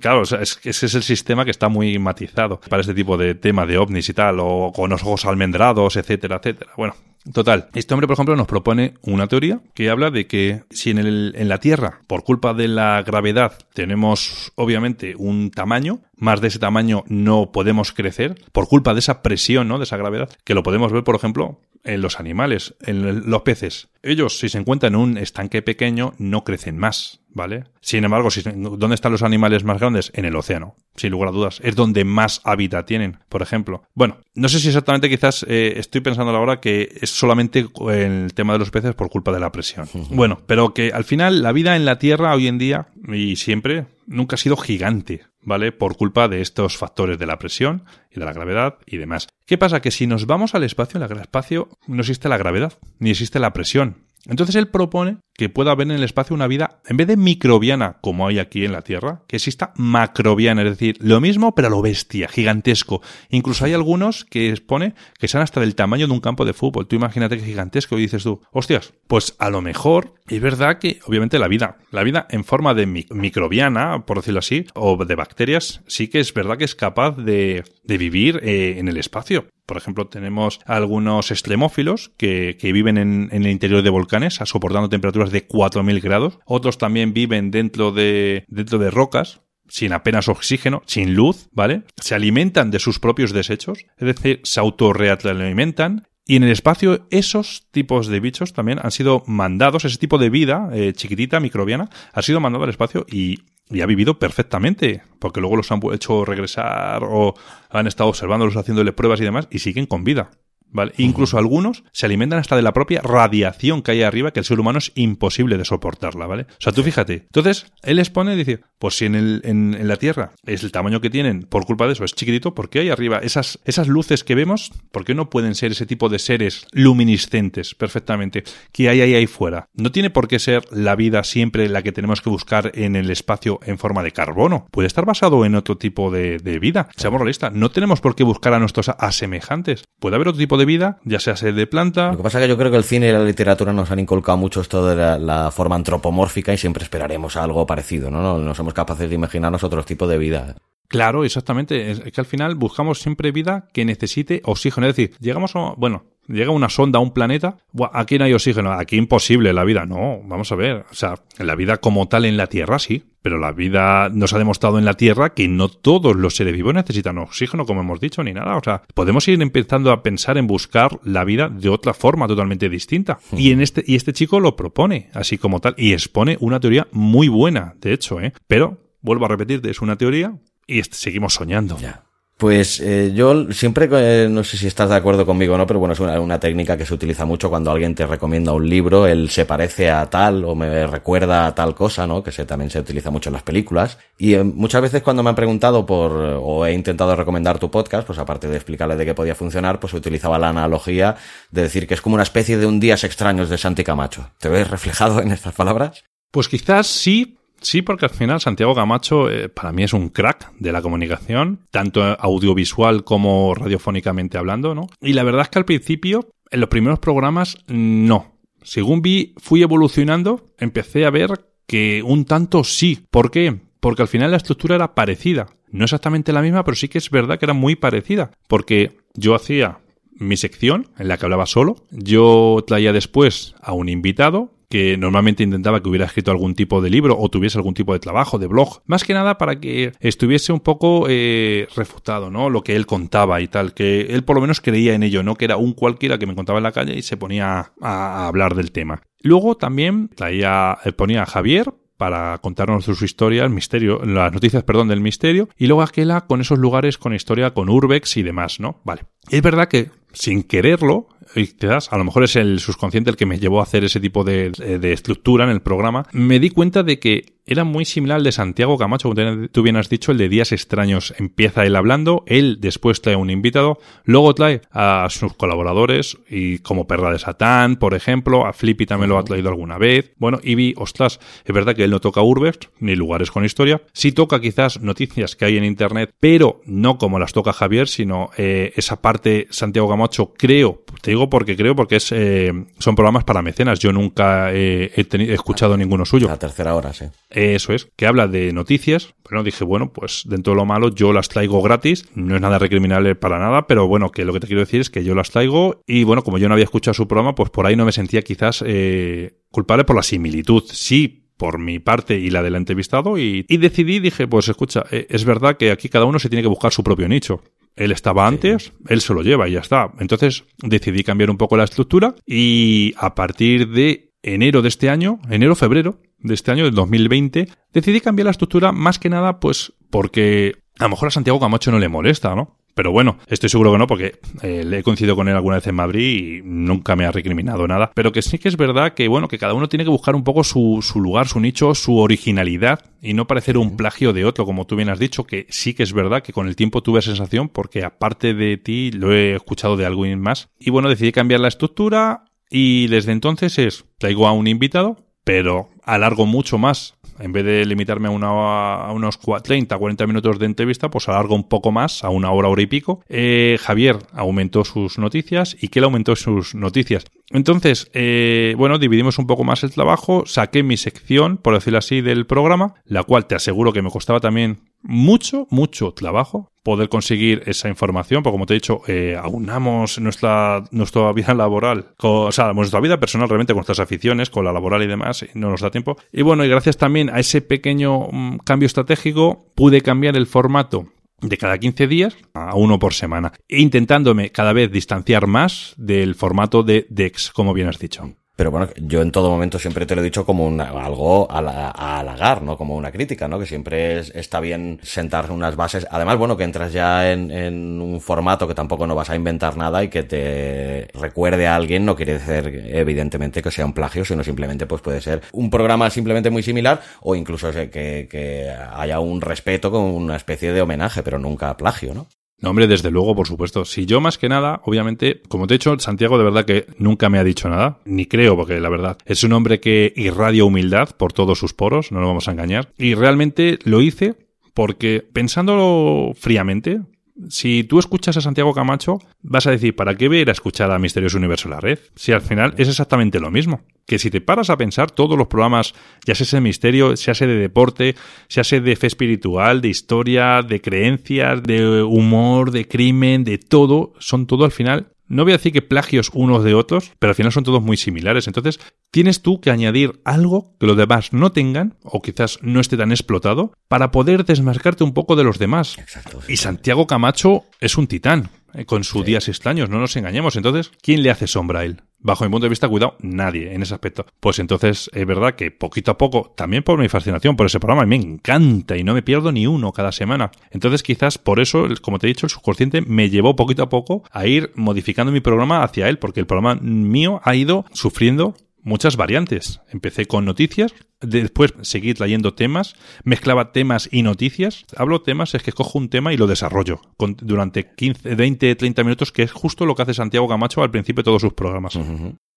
Claro, o sea, es, ese es el sistema que está muy matizado para este tipo de tema de ovnis y tal, o con los ojos almendrados, etcétera, etcétera. Bueno, total. Este hombre, por ejemplo, nos propone una teoría que habla de que si en, el, en la Tierra, por culpa de la gravedad, tenemos obviamente un tamaño, más de ese tamaño no podemos crecer, por culpa de esa presión, ¿no? De esa gravedad, que lo podemos ver, por ejemplo, en los animales, en los peces. Ellos, si se encuentran en un estanque pequeño, no crecen más. ¿vale? Sin embargo, si, ¿dónde están los animales más grandes? En el océano, sin lugar a dudas. Es donde más hábitat tienen, por ejemplo. Bueno, no sé si exactamente quizás eh, estoy pensando ahora que es solamente el tema de los peces por culpa de la presión. Bueno, pero que al final la vida en la Tierra hoy en día y siempre nunca ha sido gigante, ¿vale? Por culpa de estos factores de la presión y de la gravedad y demás. ¿Qué pasa? Que si nos vamos al espacio, en el espacio no existe la gravedad, ni existe la presión. Entonces él propone que pueda haber en el espacio una vida, en vez de microbiana, como hay aquí en la Tierra, que exista macrobiana, es decir, lo mismo, pero lo bestia, gigantesco. Incluso hay algunos que expone que sean hasta del tamaño de un campo de fútbol. Tú imagínate que gigantesco y dices tú, hostias, pues a lo mejor es verdad que, obviamente, la vida, la vida en forma de microbiana, por decirlo así, o de bacterias, sí que es verdad que es capaz de, vivir eh, en el espacio. Por ejemplo, tenemos algunos extremófilos que, viven en, el interior de volcanes, soportando temperaturas de 4.000 grados. Otros también viven dentro de, dentro de rocas, sin apenas oxígeno, sin luz, ¿vale? Se alimentan de sus propios desechos, es decir, se autorrealimentan. Y en el espacio esos tipos de bichos también han sido mandados, ese tipo de vida eh, chiquitita, microbiana, ha sido mandado al espacio y y ha vivido perfectamente, porque luego los han hecho regresar o han estado observándolos, haciéndole pruebas y demás, y siguen con vida. ¿Vale? Incluso algunos se alimentan hasta de la propia radiación que hay arriba, que el ser humano es imposible de soportarla, ¿vale? O sea, tú fíjate. Entonces, él expone y dice, pues si en, el, en, la Tierra es el tamaño que tienen, por culpa de eso es chiquitito, ¿por qué hay arriba esas, esas luces que vemos? ¿Por qué no pueden ser ese tipo de seres luminiscentes perfectamente que hay ahí, ahí fuera? No tiene por qué ser la vida siempre la que tenemos que buscar en el espacio en forma de carbono. Puede estar basado en otro tipo de, de vida. Seamos realistas, no tenemos por qué buscar a nuestros asemejantes. Puede haber otro tipo de vida, ya sea ser de planta. Lo que pasa es que yo creo que el cine y la literatura nos han inculcado mucho esto de la, la forma antropomórfica y siempre esperaremos algo parecido, ¿no? Nos hemos capaces de imaginarnos otro tipo de vida. Claro, exactamente. Es que al final buscamos siempre vida que necesite oxígeno. Es decir, llegamos a, bueno, llega una sonda a un planeta, aquí no hay oxígeno, aquí imposible la vida. No, vamos a ver. O sea, la vida como tal en la Tierra sí, pero la vida nos ha demostrado en la Tierra que no todos los seres vivos necesitan oxígeno, como hemos dicho, ni nada. O sea, podemos ir empezando a pensar en buscar la vida de otra forma totalmente distinta. Y en este, y este chico lo propone, así como tal, y expone una teoría muy buena, de hecho, ¿eh? Pero vuelvo a repetir, es una teoría y seguimos soñando. Ya. Pues eh, yo siempre, eh, no sé si estás de acuerdo conmigo o no, pero bueno, es una, técnica que se utiliza mucho cuando alguien te recomienda un libro, él se parece a tal o me recuerda a tal cosa, ¿no? Que también se utiliza mucho en las películas. Y eh, muchas veces cuando me han preguntado por, o he intentado recomendar tu podcast, pues aparte de explicarle de qué podía funcionar, pues utilizaba la analogía de decir que es como una especie de un días extraños de Santi Camacho. ¿Te ves reflejado en estas palabras? Pues quizás sí, Sí, porque al final Santiago Camacho eh, para mí es un crack de la comunicación, tanto audiovisual como radiofónicamente hablando, ¿no? Y la verdad es que al principio, en los primeros programas, no. Según vi, fui evolucionando, empecé a ver que un tanto sí. ¿Por qué? Porque al final la estructura era parecida. No exactamente la misma, pero sí que es verdad que era muy parecida. Porque yo hacía mi sección en la que hablaba solo, yo traía después a un invitado, que normalmente intentaba que hubiera escrito algún tipo de libro o tuviese algún tipo de trabajo, de blog, más que nada para que estuviese un poco eh, refutado, ¿no? Lo que él contaba y tal, que él por lo menos creía en ello, no que era un cualquiera que me contaba en la calle y se ponía a, hablar del tema. Luego también traía, eh, ponía a Javier, para contarnos sus historias, misterio, las noticias, perdón, del misterio, y luego Aquela con esos lugares con historia con Urbex y demás, ¿no? Vale. Es verdad que sin quererlo, y a lo mejor es el subconsciente el que me llevó a hacer ese tipo de, de, estructura en el programa, me di cuenta de que era muy similar al de Santiago Camacho, como tú bien has dicho, el de Días Extraños. Empieza él hablando, él después trae un invitado, luego trae a sus colaboradores, y como Perra de Satán, por ejemplo, a Flippy también lo ha traído alguna vez. Bueno, y vi, ostras, es verdad que él no toca urbes, ni lugares con historia. Sí toca quizás noticias que hay en internet, pero no como las toca Javier, sino eh, esa parte Santiago Camacho, creo, te digo porque creo, porque es, eh, son programas para mecenas. Yo nunca he, he escuchado ninguno suyo. La tercera hora, sí. Eso es, que habla de noticias. Bueno, dije, bueno, pues dentro de lo malo yo las traigo gratis. No es nada recriminable para nada, pero bueno, que lo que te quiero decir es que yo las traigo y bueno, como yo no había escuchado su programa, pues por ahí no me sentía quizás eh, culpable por la similitud. Sí, por mi parte y la del entrevistado y, decidí, dije, pues escucha, eh, es verdad que aquí cada uno se tiene que buscar su propio nicho. Él estaba antes, él se lo lleva y ya está. Entonces decidí cambiar un poco la estructura y a partir de enero de este año, enero-febrero, de este año, del 2020, decidí cambiar la estructura más que nada, pues porque a lo mejor a Santiago Camacho no le molesta, ¿no? Pero bueno, estoy seguro que no, porque eh, le he coincidido con él alguna vez en Madrid y nunca me ha recriminado nada. Pero que sí que es verdad que, bueno, que cada uno tiene que buscar un poco su, su lugar, su nicho, su originalidad y no parecer un plagio de otro, como tú bien has dicho, que sí que es verdad que con el tiempo tuve sensación, porque aparte de ti lo he escuchado de alguien más. Y bueno, decidí cambiar la estructura y desde entonces es, traigo a un invitado, pero alargo mucho más en vez de limitarme a, una, a unos 30, 40 minutos de entrevista, pues alargo un poco más, a una hora, hora y pico. Eh, Javier aumentó sus noticias y Kel aumentó sus noticias. Entonces, eh, bueno, dividimos un poco más el trabajo, saqué mi sección, por decirlo así, del programa, la cual te aseguro que me costaba también mucho, mucho trabajo poder conseguir esa información, porque como te he dicho, eh, aunamos nuestra, nuestra vida laboral, o sea, nuestra vida personal realmente con nuestras aficiones, con la laboral y demás, y no nos da tiempo. Y bueno, y gracias también a ese pequeño mm, cambio estratégico, pude cambiar el formato de cada 15 días a uno por semana, intentándome cada vez distanciar más del formato de DEX, como bien has dicho. Pero bueno, yo en todo momento siempre te lo he dicho como algo a, a, halagar, ¿no? Como una crítica, ¿no? Que siempre está bien sentar unas bases. Además, bueno, que entras ya en, en, un formato que tampoco no vas a inventar nada y que te recuerde a alguien no quiere decir evidentemente que sea un plagio, sino simplemente pues puede ser un programa simplemente muy similar o incluso que, que haya un respeto con una especie de homenaje, pero nunca plagio, ¿no? No, hombre, desde luego, por supuesto. Si yo más que nada, obviamente, como te he dicho, Santiago de verdad que nunca me ha dicho nada, ni creo, porque la verdad es un hombre que irradia humildad por todos sus poros, no nos vamos a engañar. Y realmente lo hice porque, pensándolo fríamente, si tú escuchas a Santiago Camacho, vas a decir, ¿para qué ver a escuchar a Misterioso Universo en la red? Si al final es exactamente lo mismo. Que si te paras a pensar, todos los programas, ya sea ese misterio, sea sea de deporte, sea sea de fe espiritual, de historia, de creencias, de humor, de crimen, de todo, son todo al final no voy a decir que plagios unos de otros, pero al final son todos muy similares. Entonces, tienes tú que añadir algo que los demás no tengan, o quizás no esté tan explotado, para poder desmarcarte un poco de los demás. Exacto. Y Santiago Camacho es un titán, con sus días extraños, no nos engañemos. Entonces, ¿quién le hace sombra a él? Bajo mi punto de vista, cuidado, nadie en ese aspecto. Pues entonces es verdad que poquito a poco, también por mi fascinación por ese programa, me encanta y no me pierdo ni uno cada semana. Entonces quizás por eso, como te he dicho, el subconsciente me llevó poquito a poco a ir modificando mi programa hacia él, porque el programa mío ha ido sufriendo muchas variantes. Empecé con noticias, después seguí trayendo temas, mezclaba temas y noticias. Hablo temas, es que cojo un tema y lo desarrollo durante 15, 20, 30 minutos, que es justo lo que hace Santiago Camacho al principio de todos sus programas.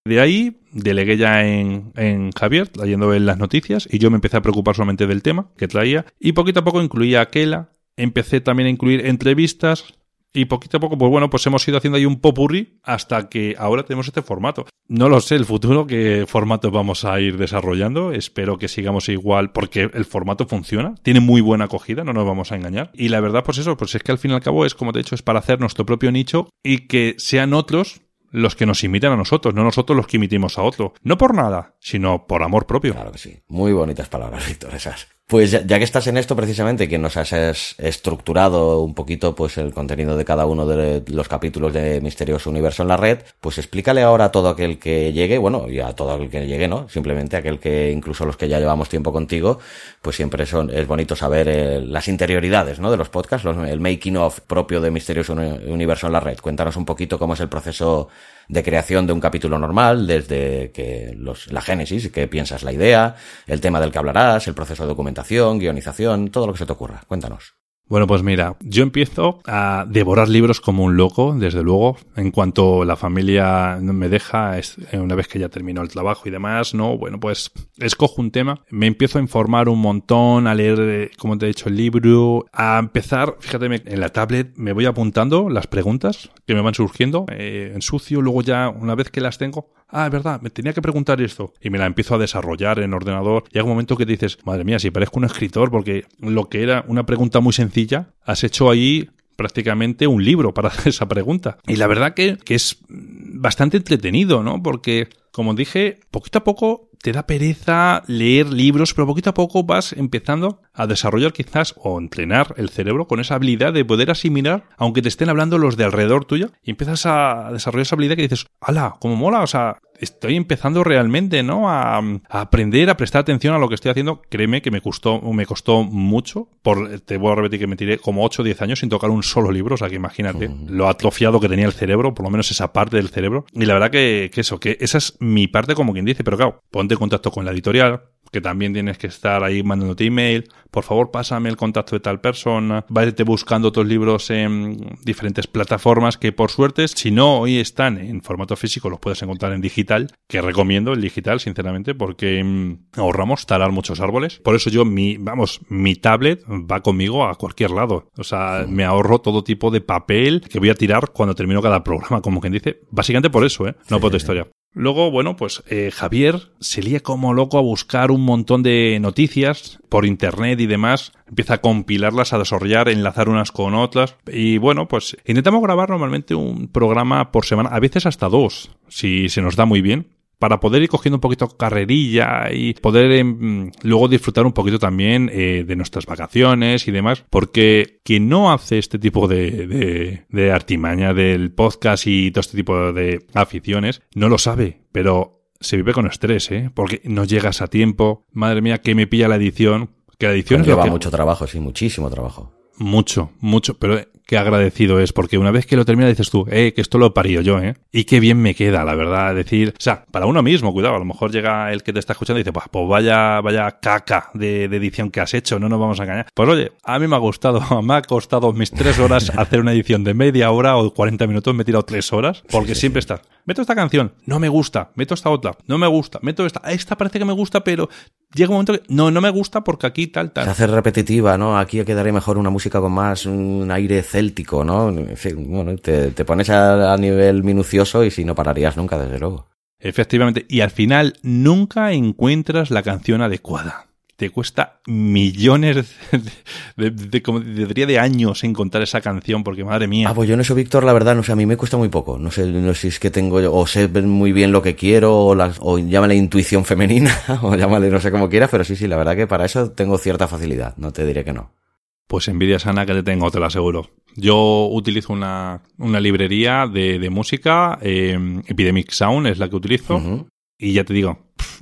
De ahí delegué ya en, en Javier, trayendo en las noticias, y yo me empecé a preocupar solamente del tema que traía, y poquito a poco incluía aquella, empecé también a incluir entrevistas, y poquito a poco, pues bueno, pues hemos ido haciendo ahí un popurrí hasta que ahora tenemos este formato. No lo sé, el futuro, qué formato vamos a ir desarrollando. Espero que sigamos igual, porque el formato funciona, tiene muy buena acogida, no nos vamos a engañar. Y la verdad, pues eso, pues es que al fin y al cabo es, como te he dicho, es para hacer nuestro propio nicho y que sean otros los que nos imitan a nosotros, no nosotros los que imitimos a otro. No por nada, sino por amor propio. Claro que sí. Muy bonitas palabras, Víctor, esas. Pues ya, que estás en esto precisamente, que nos has estructurado un poquito pues el contenido de cada uno de los capítulos de Misterioso Universo en la red, pues explícale ahora a todo aquel que llegue, bueno, y a todo aquel que llegue, ¿no? Simplemente aquel que incluso los que ya llevamos tiempo contigo, pues siempre son, es bonito saber eh, las interioridades, ¿no? De los podcasts, el making of propio de Misterioso Universo en la red. Cuéntanos un poquito cómo es el proceso de creación de un capítulo normal, desde que los, la génesis, que piensas la idea, el tema del que hablarás, el proceso de documentación, guionización, todo lo que se te ocurra. Cuéntanos. Bueno, pues mira, yo empiezo a devorar libros como un loco, desde luego. En cuanto la familia me deja, una vez que ya terminó el trabajo y demás, ¿no? Bueno, pues escojo un tema, me empiezo a informar un montón, a leer, eh, como te he dicho, el libro, a empezar, fíjate, en la tablet me voy apuntando las preguntas que me van surgiendo, eh, en sucio, luego ya, una vez que las tengo, ah, es verdad, me tenía que preguntar esto. Y me la empiezo a desarrollar en ordenador. Llega un momento que dices, madre mía, si parezco un escritor, porque lo que era una pregunta muy sencilla, has hecho ahí prácticamente un libro para [LAUGHS] hacer esa pregunta. Y la verdad que, que es bastante entretenido, ¿no? Porque, como dije, poquito a poco te da pereza leer libros, pero poquito a poco vas empezando a desarrollar quizás o entrenar el cerebro con esa habilidad de poder asimilar, aunque te estén hablando los de alrededor tuyo, y empiezas a desarrollar esa habilidad que dices, ¡hala! ¡Cómo mola! O sea, estoy empezando realmente, ¿no? A, aprender, a prestar atención a lo que estoy haciendo. Créeme que me costó, me costó mucho. Por, te voy a repetir que me tiré como 8 o 10 años sin tocar un solo libro. O sea, que imagínate lo atrofiado que tenía el cerebro, por lo menos esa parte del cerebro. Y la verdad que, que eso, que esa es mi parte como quien dice. Pero claro, ponte en contacto con la editorial, que también tienes que estar ahí mandándote email, por favor pásame el contacto de tal persona, váyate buscando otros libros en diferentes plataformas que por suerte, si no hoy están en formato físico, los puedes encontrar en digital, que recomiendo el digital, sinceramente, porque mm, ahorramos talar muchos árboles. Por eso yo, mi, vamos, mi tablet va conmigo a cualquier lado. O sea, me ahorro todo tipo de papel que voy a tirar cuando termino cada programa, como quien dice. Básicamente por eso, ¿eh? No por otra historia. Luego, bueno, pues eh, Javier se lía como loco a buscar un montón de noticias por internet y demás. Empieza a compilarlas, a desarrollar, enlazar unas con otras. Y bueno, pues intentamos grabar normalmente un programa por semana, a veces hasta dos, si se nos da muy bien para poder ir cogiendo un poquito carrerilla y poder em, luego disfrutar un poquito también eh, de nuestras vacaciones y demás, porque quien no hace este tipo de, de, de artimaña del podcast y todo este tipo de aficiones, no lo sabe, pero se vive con estrés, ¿eh? Porque no llegas a tiempo, madre mía, que me pilla la edición, que la edición lleva mucho trabajo, sí, muchísimo trabajo. Mucho, mucho, pero qué agradecido es, porque una vez que lo termina dices tú, eh, que esto lo parío yo, eh. Y qué bien me queda, la verdad, decir, o sea, para uno mismo, cuidado, a lo mejor llega el que te está escuchando y dice, pues, pues vaya, vaya caca de, edición que has hecho, no nos vamos a engañar. Pues oye, a mí me ha gustado, [LAUGHS] me ha costado mis tres horas [LAUGHS] hacer una edición de media hora o 40 minutos, me he tirado tres horas, porque siempre está, meto esta canción, no me gusta, meto esta otra, no me gusta, meto esta, esta parece que me gusta, pero llega un momento que no, no me gusta porque aquí tal, tal. Se hace repetitiva, ¿no? Aquí quedaría mejor una música con más un aire céltico, ¿no? bueno, te, pones a, nivel minucioso y si no pararías nunca, desde luego. Efectivamente, y al final nunca encuentras la canción adecuada. Te cuesta millones de, de, de, años encontrar esa canción, porque madre mía. Ah, pues yo en eso, Víctor, la verdad, no sé, a mí me cuesta muy poco. No sé, no sé si es que tengo, o sé muy bien lo que quiero, o, las, o llámale intuición femenina, [LAUGHS] o llámale no sé cómo quieras, pero sí, sí, la verdad que para eso tengo cierta facilidad, no te diré que no. Pues envidia sana que te tengo, te lo aseguro. Yo utilizo una, una librería de, de música, eh, Epidemic Sound es la que utilizo. Y ya te digo,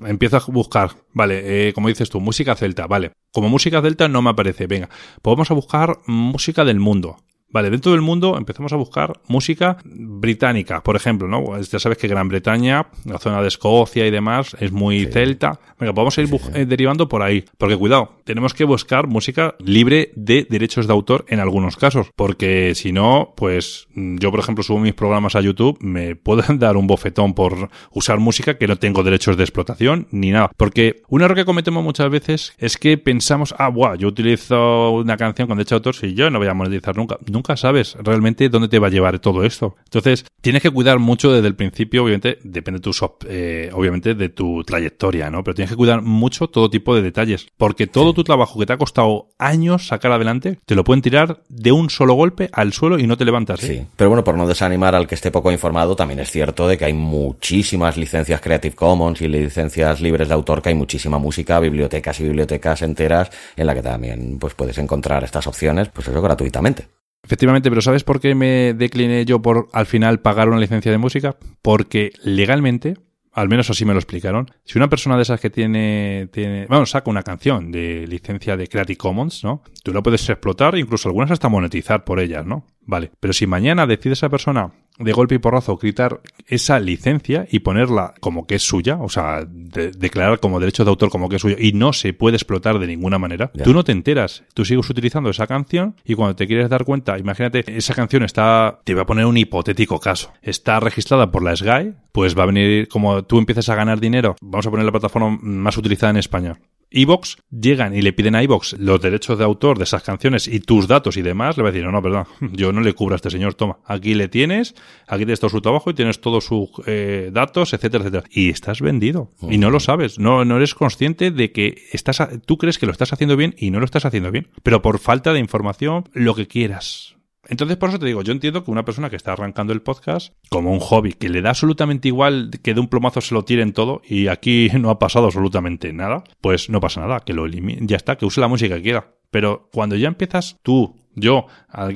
empiezo a buscar, vale, eh, como dices tú, música celta, vale. Como música celta no me aparece, venga, pues vamos a buscar música del mundo. Vale, dentro del mundo empezamos a buscar música británica, por ejemplo, ¿no? Pues ya sabes que Gran Bretaña, la zona de Escocia y demás, es muy celta. Venga, vamos a ir eh, derivando por ahí. Porque cuidado, tenemos que buscar música libre de derechos de autor en algunos casos. Porque si no, pues yo, por ejemplo, subo mis programas a YouTube, me pueden [LAUGHS] dar un bofetón por usar música que no tengo derechos de explotación ni nada. Porque un error que cometemos muchas veces es que pensamos, ah, buah, yo utilizo una canción con derecho de autor, si yo no voy a monetizar nunca. Nunca nunca sabes realmente dónde te va a llevar todo esto. Entonces, tienes que cuidar mucho desde el principio, obviamente, depende de tu, eh, obviamente de tu trayectoria, ¿no? Pero tienes que cuidar mucho todo tipo de detalles, porque todo tu trabajo que te ha costado años sacar adelante, te lo pueden tirar de un solo golpe al suelo y no te levantas. ¿eh? Sí, pero bueno, por no desanimar al que esté poco informado, también es cierto de que hay muchísimas licencias Creative Commons y licencias libres de autor, que hay muchísima música, bibliotecas y bibliotecas enteras en la que también pues puedes encontrar estas opciones, pues eso gratuitamente. Efectivamente, pero ¿sabes por qué me decliné yo por al final pagar una licencia de música? Porque legalmente, al menos así me lo explicaron, si una persona de esas que tiene, tiene, bueno, saca una canción de licencia de Creative Commons, ¿no? Tú la puedes explotar, incluso algunas hasta monetizar por ellas, ¿no? Vale, pero si mañana decide esa persona de golpe y porrazo quitar esa licencia y ponerla como que es suya, o sea, declarar como derecho de autor como que es suyo y no se puede explotar de ninguna manera, tú no te enteras, tú sigues utilizando esa canción y cuando te quieres dar cuenta, imagínate, esa canción está, te voy a poner un hipotético caso, está registrada por la SGAE, pues va a venir, como tú empiezas a ganar dinero, vamos a poner la plataforma más utilizada en España, Evox, llegan y le piden a Evox los derechos de autor de esas canciones y tus datos y demás, le va a decir, no, no, perdón, [LAUGHS] yo no le cubro a este señor, toma, aquí le tienes, aquí tienes todo su trabajo y tienes todos sus eh, datos, etcétera, etcétera. Y estás vendido. Y no lo sabes, no, no eres consciente de que estás, tú crees que lo estás haciendo bien y no lo estás haciendo bien. Pero por falta de información, lo que quieras Entonces, por eso te digo, yo entiendo que una persona que está arrancando el podcast como un hobby, que le da absolutamente igual que de un plomazo se lo tiren todo y aquí [LAUGHS] no ha pasado absolutamente nada, pues no pasa nada, que lo elimine, ya está, que use la música que quiera. Pero cuando ya empiezas tú, yo,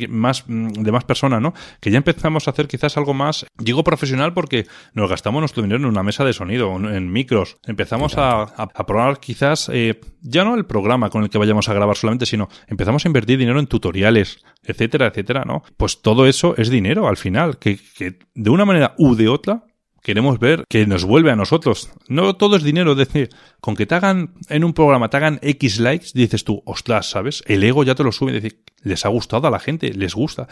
más mm, de más personas, ¿no? Que ya empezamos a hacer quizás algo más, digo profesional porque nos gastamos nuestro dinero en una mesa de sonido, en micros. Empezamos a, a, probar quizás, eh, ya no el programa con el que vayamos a grabar solamente, sino empezamos a invertir dinero en tutoriales, etcétera, etcétera, ¿no? Pues todo eso es dinero al final, que, que de una manera u de otra queremos ver que nos vuelve a nosotros. No todo es dinero, es decir, con que te hagan en un programa, te hagan X likes, dices tú, ostras, ¿sabes? El ego ya te lo sube, decir, les ha gustado a la gente, les gusta.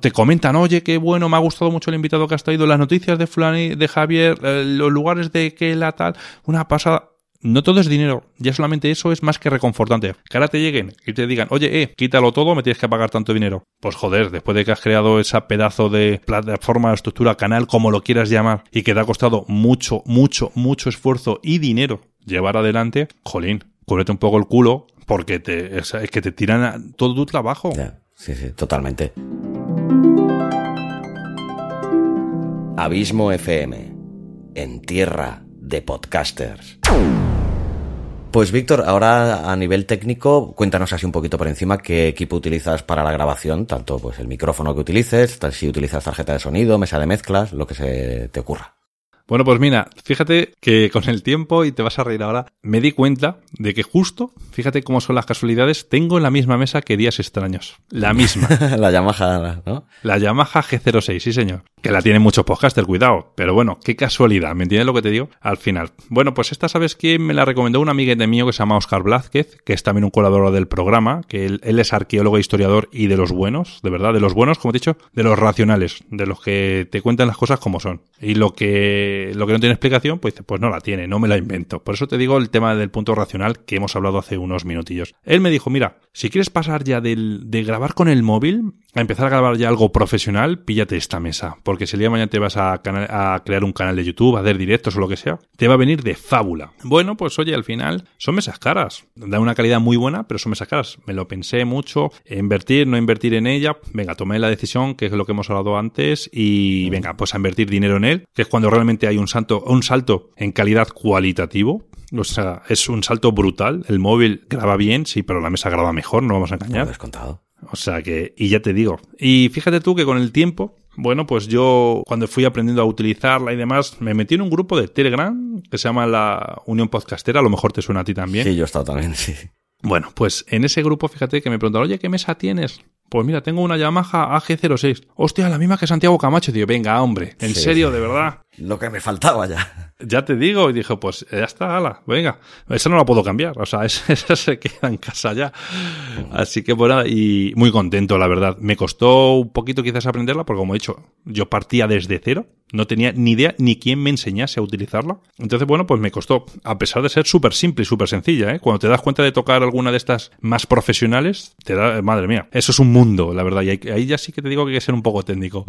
Te comentan, oye, qué bueno, me ha gustado mucho el invitado que has traído, las noticias de Fulani, de Javier, eh, los lugares de que la tal, una pasada no todo es dinero, ya solamente eso es más que reconfortante. Que ahora te lleguen y te digan, oye, eh, quítalo todo, me tienes que pagar tanto dinero. Pues joder, después de que has creado ese pedazo de plataforma, estructura, canal, como lo quieras llamar, y que te ha costado mucho, mucho, mucho esfuerzo y dinero llevar adelante, jolín, cúbrete un poco el culo porque te, es, que te tiran todo tu trabajo. sí, sí, totalmente. Abismo FM, en tierra de podcasters. Pues Víctor, ahora a nivel técnico, cuéntanos así un poquito por encima qué equipo utilizas para la grabación, tanto pues el micrófono que utilices, si utilizas tarjeta de sonido, mesa de mezclas, lo que se te ocurra. Bueno, pues mira, fíjate que con el tiempo, y te vas a reír ahora, me di cuenta de que justo, fíjate cómo son las casualidades, tengo la misma mesa que días extraños. La misma. [LAUGHS] la Yamaha, ¿no? La Yamaha G06, sí señor. Que la tienen muchos podcasters, cuidado. Pero bueno, qué casualidad, ¿me entiendes lo que te digo? Al final. Bueno, pues esta, ¿sabes quién? Me la recomendó un amiguete mío que se llama Oscar Blázquez, que es también un colaborador del programa, que él, él es arqueólogo e historiador y de los buenos, de verdad, de los buenos, como te he dicho, de los racionales, de los que te cuentan las cosas como son. Y lo que lo que no tiene explicación, pues pues no la tiene, no me la invento. Por eso te digo el tema del punto racional que hemos hablado hace unos minutillos. Él me dijo, mira, si quieres pasar ya del, de grabar con el móvil a empezar a grabar ya algo profesional, píllate esta mesa. Porque si el día de mañana te vas a, a crear un canal de YouTube, a hacer directos o lo que sea, te va a venir de fábula. Bueno, pues oye, al final son mesas caras. Da una calidad muy buena, pero son mesas caras. Me lo pensé mucho, invertir, no invertir en ella. Venga, tomé la decisión, que es lo que hemos hablado antes, y venga, pues a invertir dinero en él, que es cuando realmente hay un salto, un salto en calidad cualitativo. O sea, es un salto brutal. El móvil graba bien, sí, pero la mesa graba mejor, no vamos a engañar. descontado. O sea que, y ya te digo. Y fíjate tú que con el tiempo, bueno, pues yo cuando fui aprendiendo a utilizarla y demás, me metí en un grupo de Telegram que se llama la Unión Podcastera, a lo mejor te suena a ti también. Sí, yo he estado también, sí. Bueno, pues en ese grupo, fíjate que me preguntaron, oye, ¿qué mesa tienes? Pues mira, tengo una Yamaha AG06. Hostia, la misma que Santiago Camacho. Tío, venga, hombre. En serio, de verdad. Lo que me faltaba ya. Ya te digo. Y dijo, pues ya está, ala, venga. Esa no la puedo cambiar. O sea, [LAUGHS] esa, se queda en casa ya. Así que bueno, y muy contento, la verdad. Me costó un poquito quizás aprenderla, porque como he dicho, yo partía desde cero. No tenía ni idea ni quién me enseñase a utilizarla. Entonces, bueno, pues me costó, a pesar de ser súper simple y súper sencilla, ¿eh? Cuando te das cuenta de tocar alguna de estas más profesionales, te da, madre mía, eso es un mundo, la verdad. Y ahí ya sí que te digo que hay que ser un poco técnico.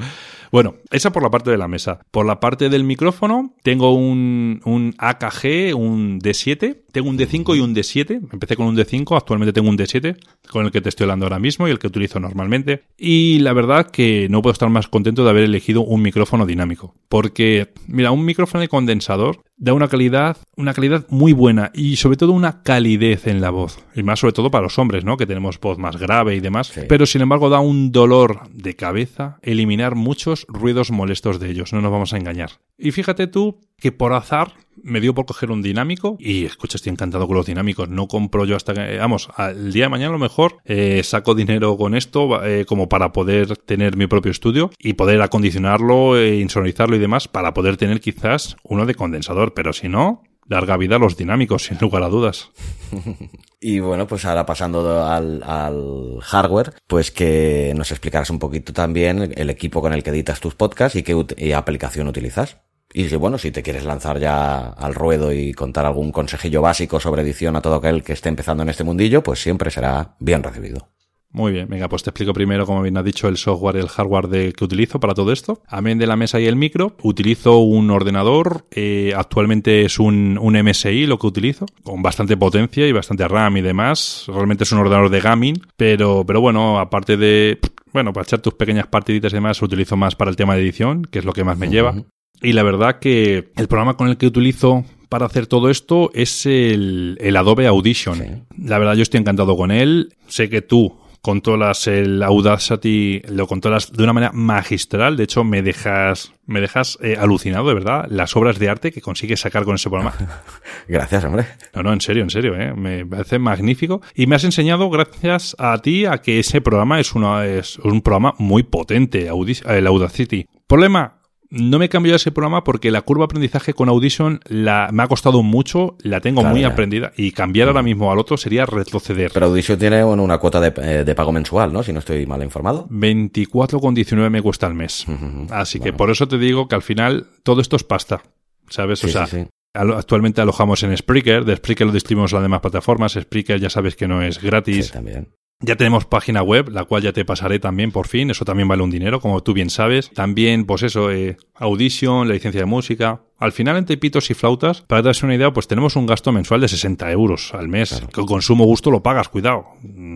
Bueno, esa por la parte de la mesa. Por la parte del micrófono, tengo un, un AKG, un D7, tengo un D5 y un D7. Empecé con un D5, actualmente tengo un D7, con el que te estoy hablando ahora mismo y el que utilizo normalmente. Y la verdad que no puedo estar más contento de haber elegido un micrófono dinámico. Porque, mira, un micrófono de condensador da una calidad, una calidad muy buena y sobre todo una calidez en la voz. Y más sobre todo para los hombres, ¿no? Que tenemos voz más grave y demás. Pero sin embargo da un dolor de cabeza eliminar muchos ruidos molestos de ellos. No nos vamos a engañar. Y fíjate tú que por azar me dio por coger un dinámico y escucha, estoy encantado con los dinámicos. No compro yo hasta que, vamos, el día de mañana a lo mejor eh, saco dinero con esto eh, como para poder tener mi propio estudio y poder acondicionarlo, insonorizarlo y demás para poder tener quizás uno de condensador. Pero si no, larga vida a los dinámicos, [LAUGHS] sin lugar a dudas. [LAUGHS] y bueno, pues ahora pasando al, al, hardware, pues que nos explicaras un poquito también el equipo con el que editas tus podcasts y qué aplicación utilizas. Y bueno, si te quieres lanzar ya al ruedo y contar algún consejillo básico sobre edición a todo aquel que esté empezando en este mundillo, pues siempre será bien recibido. Muy bien, venga, pues te explico primero, como bien has dicho, el software y el hardware de, que utilizo para todo esto. Amén de la mesa y el micro, utilizo un ordenador, eh, actualmente es un, un, MSI lo que utilizo, con bastante potencia y bastante RAM y demás. Realmente es un ordenador de gaming, pero, pero bueno, aparte de bueno, para echar tus pequeñas partiditas y demás, utilizo más para el tema de edición, que es lo que más me lleva. Y la verdad que el programa con el que utilizo para hacer todo esto es el, Adobe Audition. La verdad yo estoy encantado con él. Sé que tú controlas el Audacity, lo controlas de una manera magistral. De hecho, me dejas, me dejas eh, alucinado, de verdad, las obras de arte que consigues sacar con ese programa. [LAUGHS] Gracias, hombre. No, no, en serio, en serio, eh. me parece magnífico. Y me has enseñado, gracias a ti, a que ese programa es, una, es un programa muy potente, el Audacity. Problema, no me he cambiado ese programa porque la curva de aprendizaje con Audition la, me ha costado mucho, la tengo muy aprendida y cambiar ahora mismo al otro sería retroceder. Pero Audition tiene una cuota de, de, pago mensual, ¿no? Si no estoy mal informado. 24,19 me cuesta al mes. Así que por eso te digo que al final todo esto es pasta, ¿sabes? o sea, actualmente alojamos en Spreaker, de Spreaker lo distribuimos a las demás plataformas, Spreaker ya sabes que no es gratis. Sí, también. Ya tenemos página web, la cual ya te pasaré también por fin. Eso también vale un dinero, como tú bien sabes. También, pues eso, eh, Audition, la licencia de música. Al final, entre pitos y flautas, para darse una idea, pues tenemos un gasto mensual de 60 euros al mes. Que con sumo gusto lo pagas, cuidado.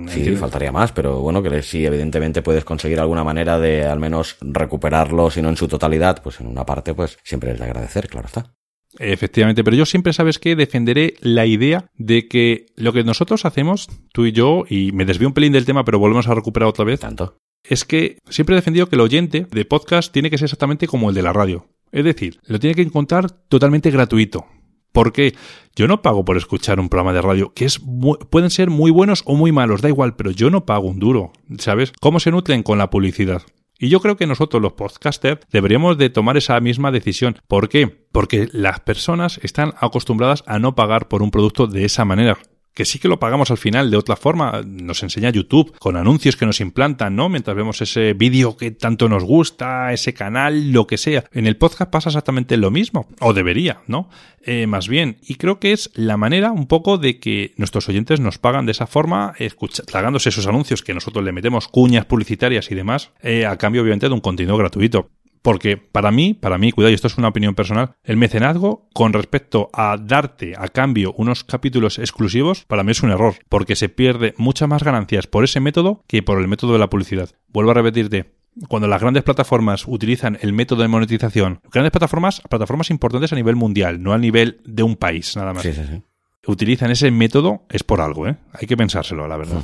Sí, faltaría más, pero bueno, que sí, evidentemente puedes conseguir alguna manera de al menos recuperarlo, si no en su totalidad, pues en una parte, pues siempre es de agradecer, claro está. Efectivamente, pero yo siempre sabes que defenderé la idea de que lo que nosotros hacemos, tú y yo, y me desvío un pelín del tema, pero volvemos a recuperar otra vez. Tanto. Es que siempre he defendido que el oyente de podcast tiene que ser exactamente como el de la radio. Es decir, lo tiene que encontrar totalmente gratuito. Porque yo no pago por escuchar un programa de radio, que es pueden ser muy buenos o muy malos, da igual, pero yo no pago un duro, ¿sabes? ¿Cómo se nutren con la publicidad? Y yo creo que nosotros los podcasters deberíamos de tomar esa misma decisión. ¿Por qué? Porque las personas están acostumbradas a no pagar por un producto de esa manera que sí que lo pagamos al final de otra forma. Nos enseña YouTube con anuncios que nos implantan, ¿no? Mientras vemos ese vídeo que tanto nos gusta, ese canal, lo que sea. En el podcast pasa exactamente lo mismo, o debería, ¿no? Eh, más bien, y creo que es la manera un poco de que nuestros oyentes nos pagan de esa forma, tragándose esos anuncios que nosotros le metemos cuñas publicitarias y demás, eh, a cambio obviamente de un contenido gratuito. Porque para mí, para mí, cuidado, y esto es una opinión personal, el mecenazgo con respecto a darte a cambio unos capítulos exclusivos, para mí es un error, porque se pierde muchas más ganancias por ese método que por el método de la publicidad. Vuelvo a repetirte, cuando las grandes plataformas utilizan el método de monetización, grandes plataformas, plataformas importantes a nivel mundial, no a nivel de un país, nada más. Sí, sí, sí. Utilizan ese método, es por algo, ¿eh? Hay que pensárselo, la verdad.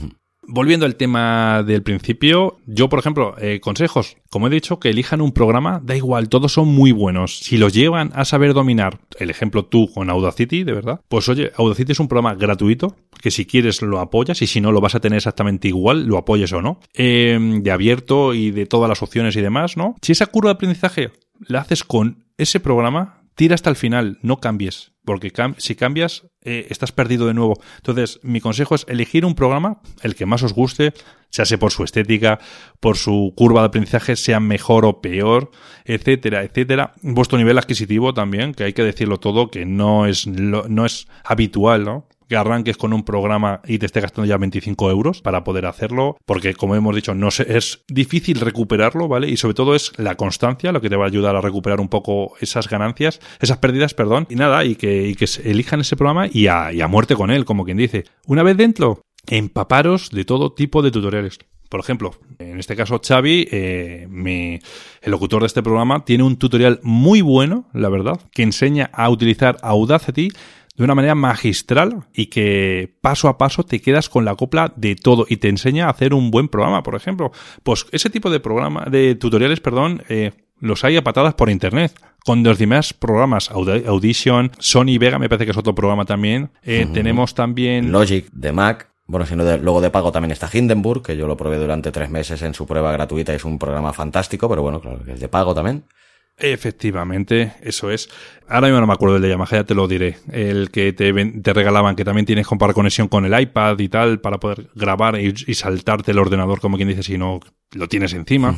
Volviendo al tema del principio, yo, por ejemplo, eh, consejos. Como he dicho, que elijan un programa, da igual, todos son muy buenos. Si los llevan a saber dominar, el ejemplo tú con Audacity, de verdad, pues oye, Audacity es un programa gratuito, que si quieres lo apoyas y si no lo vas a tener exactamente igual, lo apoyes o no. Em, de abierto y de todas las opciones y demás, ¿no? Si esa curva de aprendizaje la haces con ese programa, tira hasta el final, no cambies, porque si cambias eh, estás perdido de nuevo. Entonces, mi consejo es elegir un programa, el que más os guste, sea sea por su estética, por su curva de aprendizaje, sea mejor o peor, etcétera, etcétera. Vuestro nivel adquisitivo también, que hay que decirlo todo, que no es, no es habitual, ¿no? Que arranques con un programa y te esté gastando ya 25 euros para poder hacerlo, porque como hemos dicho, no es difícil recuperarlo, ¿vale? Y sobre todo es la constancia lo que te va a ayudar a recuperar un poco esas ganancias, esas pérdidas, perdón, y nada, y que, que elijan ese programa y a, y muerte con él, como quien dice. Una vez dentro, empaparos de todo tipo de tutoriales. Por ejemplo, en este caso Xavi, eh, el locutor de este programa, tiene un tutorial muy bueno, la verdad, que enseña a utilizar Audacity de una manera magistral y que paso a paso te quedas con la copla de todo y te enseña a hacer un buen programa, por ejemplo. Pues ese tipo de programa, de tutoriales, perdón, eh, los hay a patadas por internet. Con los demás programas, Audition, Sony Vega, me parece que es otro programa también. Eh, tenemos también... Logic de Mac. Bueno, si no, luego de pago también está Hindenburg, que yo lo probé durante tres meses en su prueba gratuita y es un programa fantástico, pero bueno, claro, que es de pago también. Efectivamente, eso es. Ahora mismo no me acuerdo del de Yamaha, ya te lo diré. El que te, te regalaban, que también tienes para conexión con el iPad y tal, para poder grabar y, saltarte el ordenador, como quien dice, si no lo tienes encima.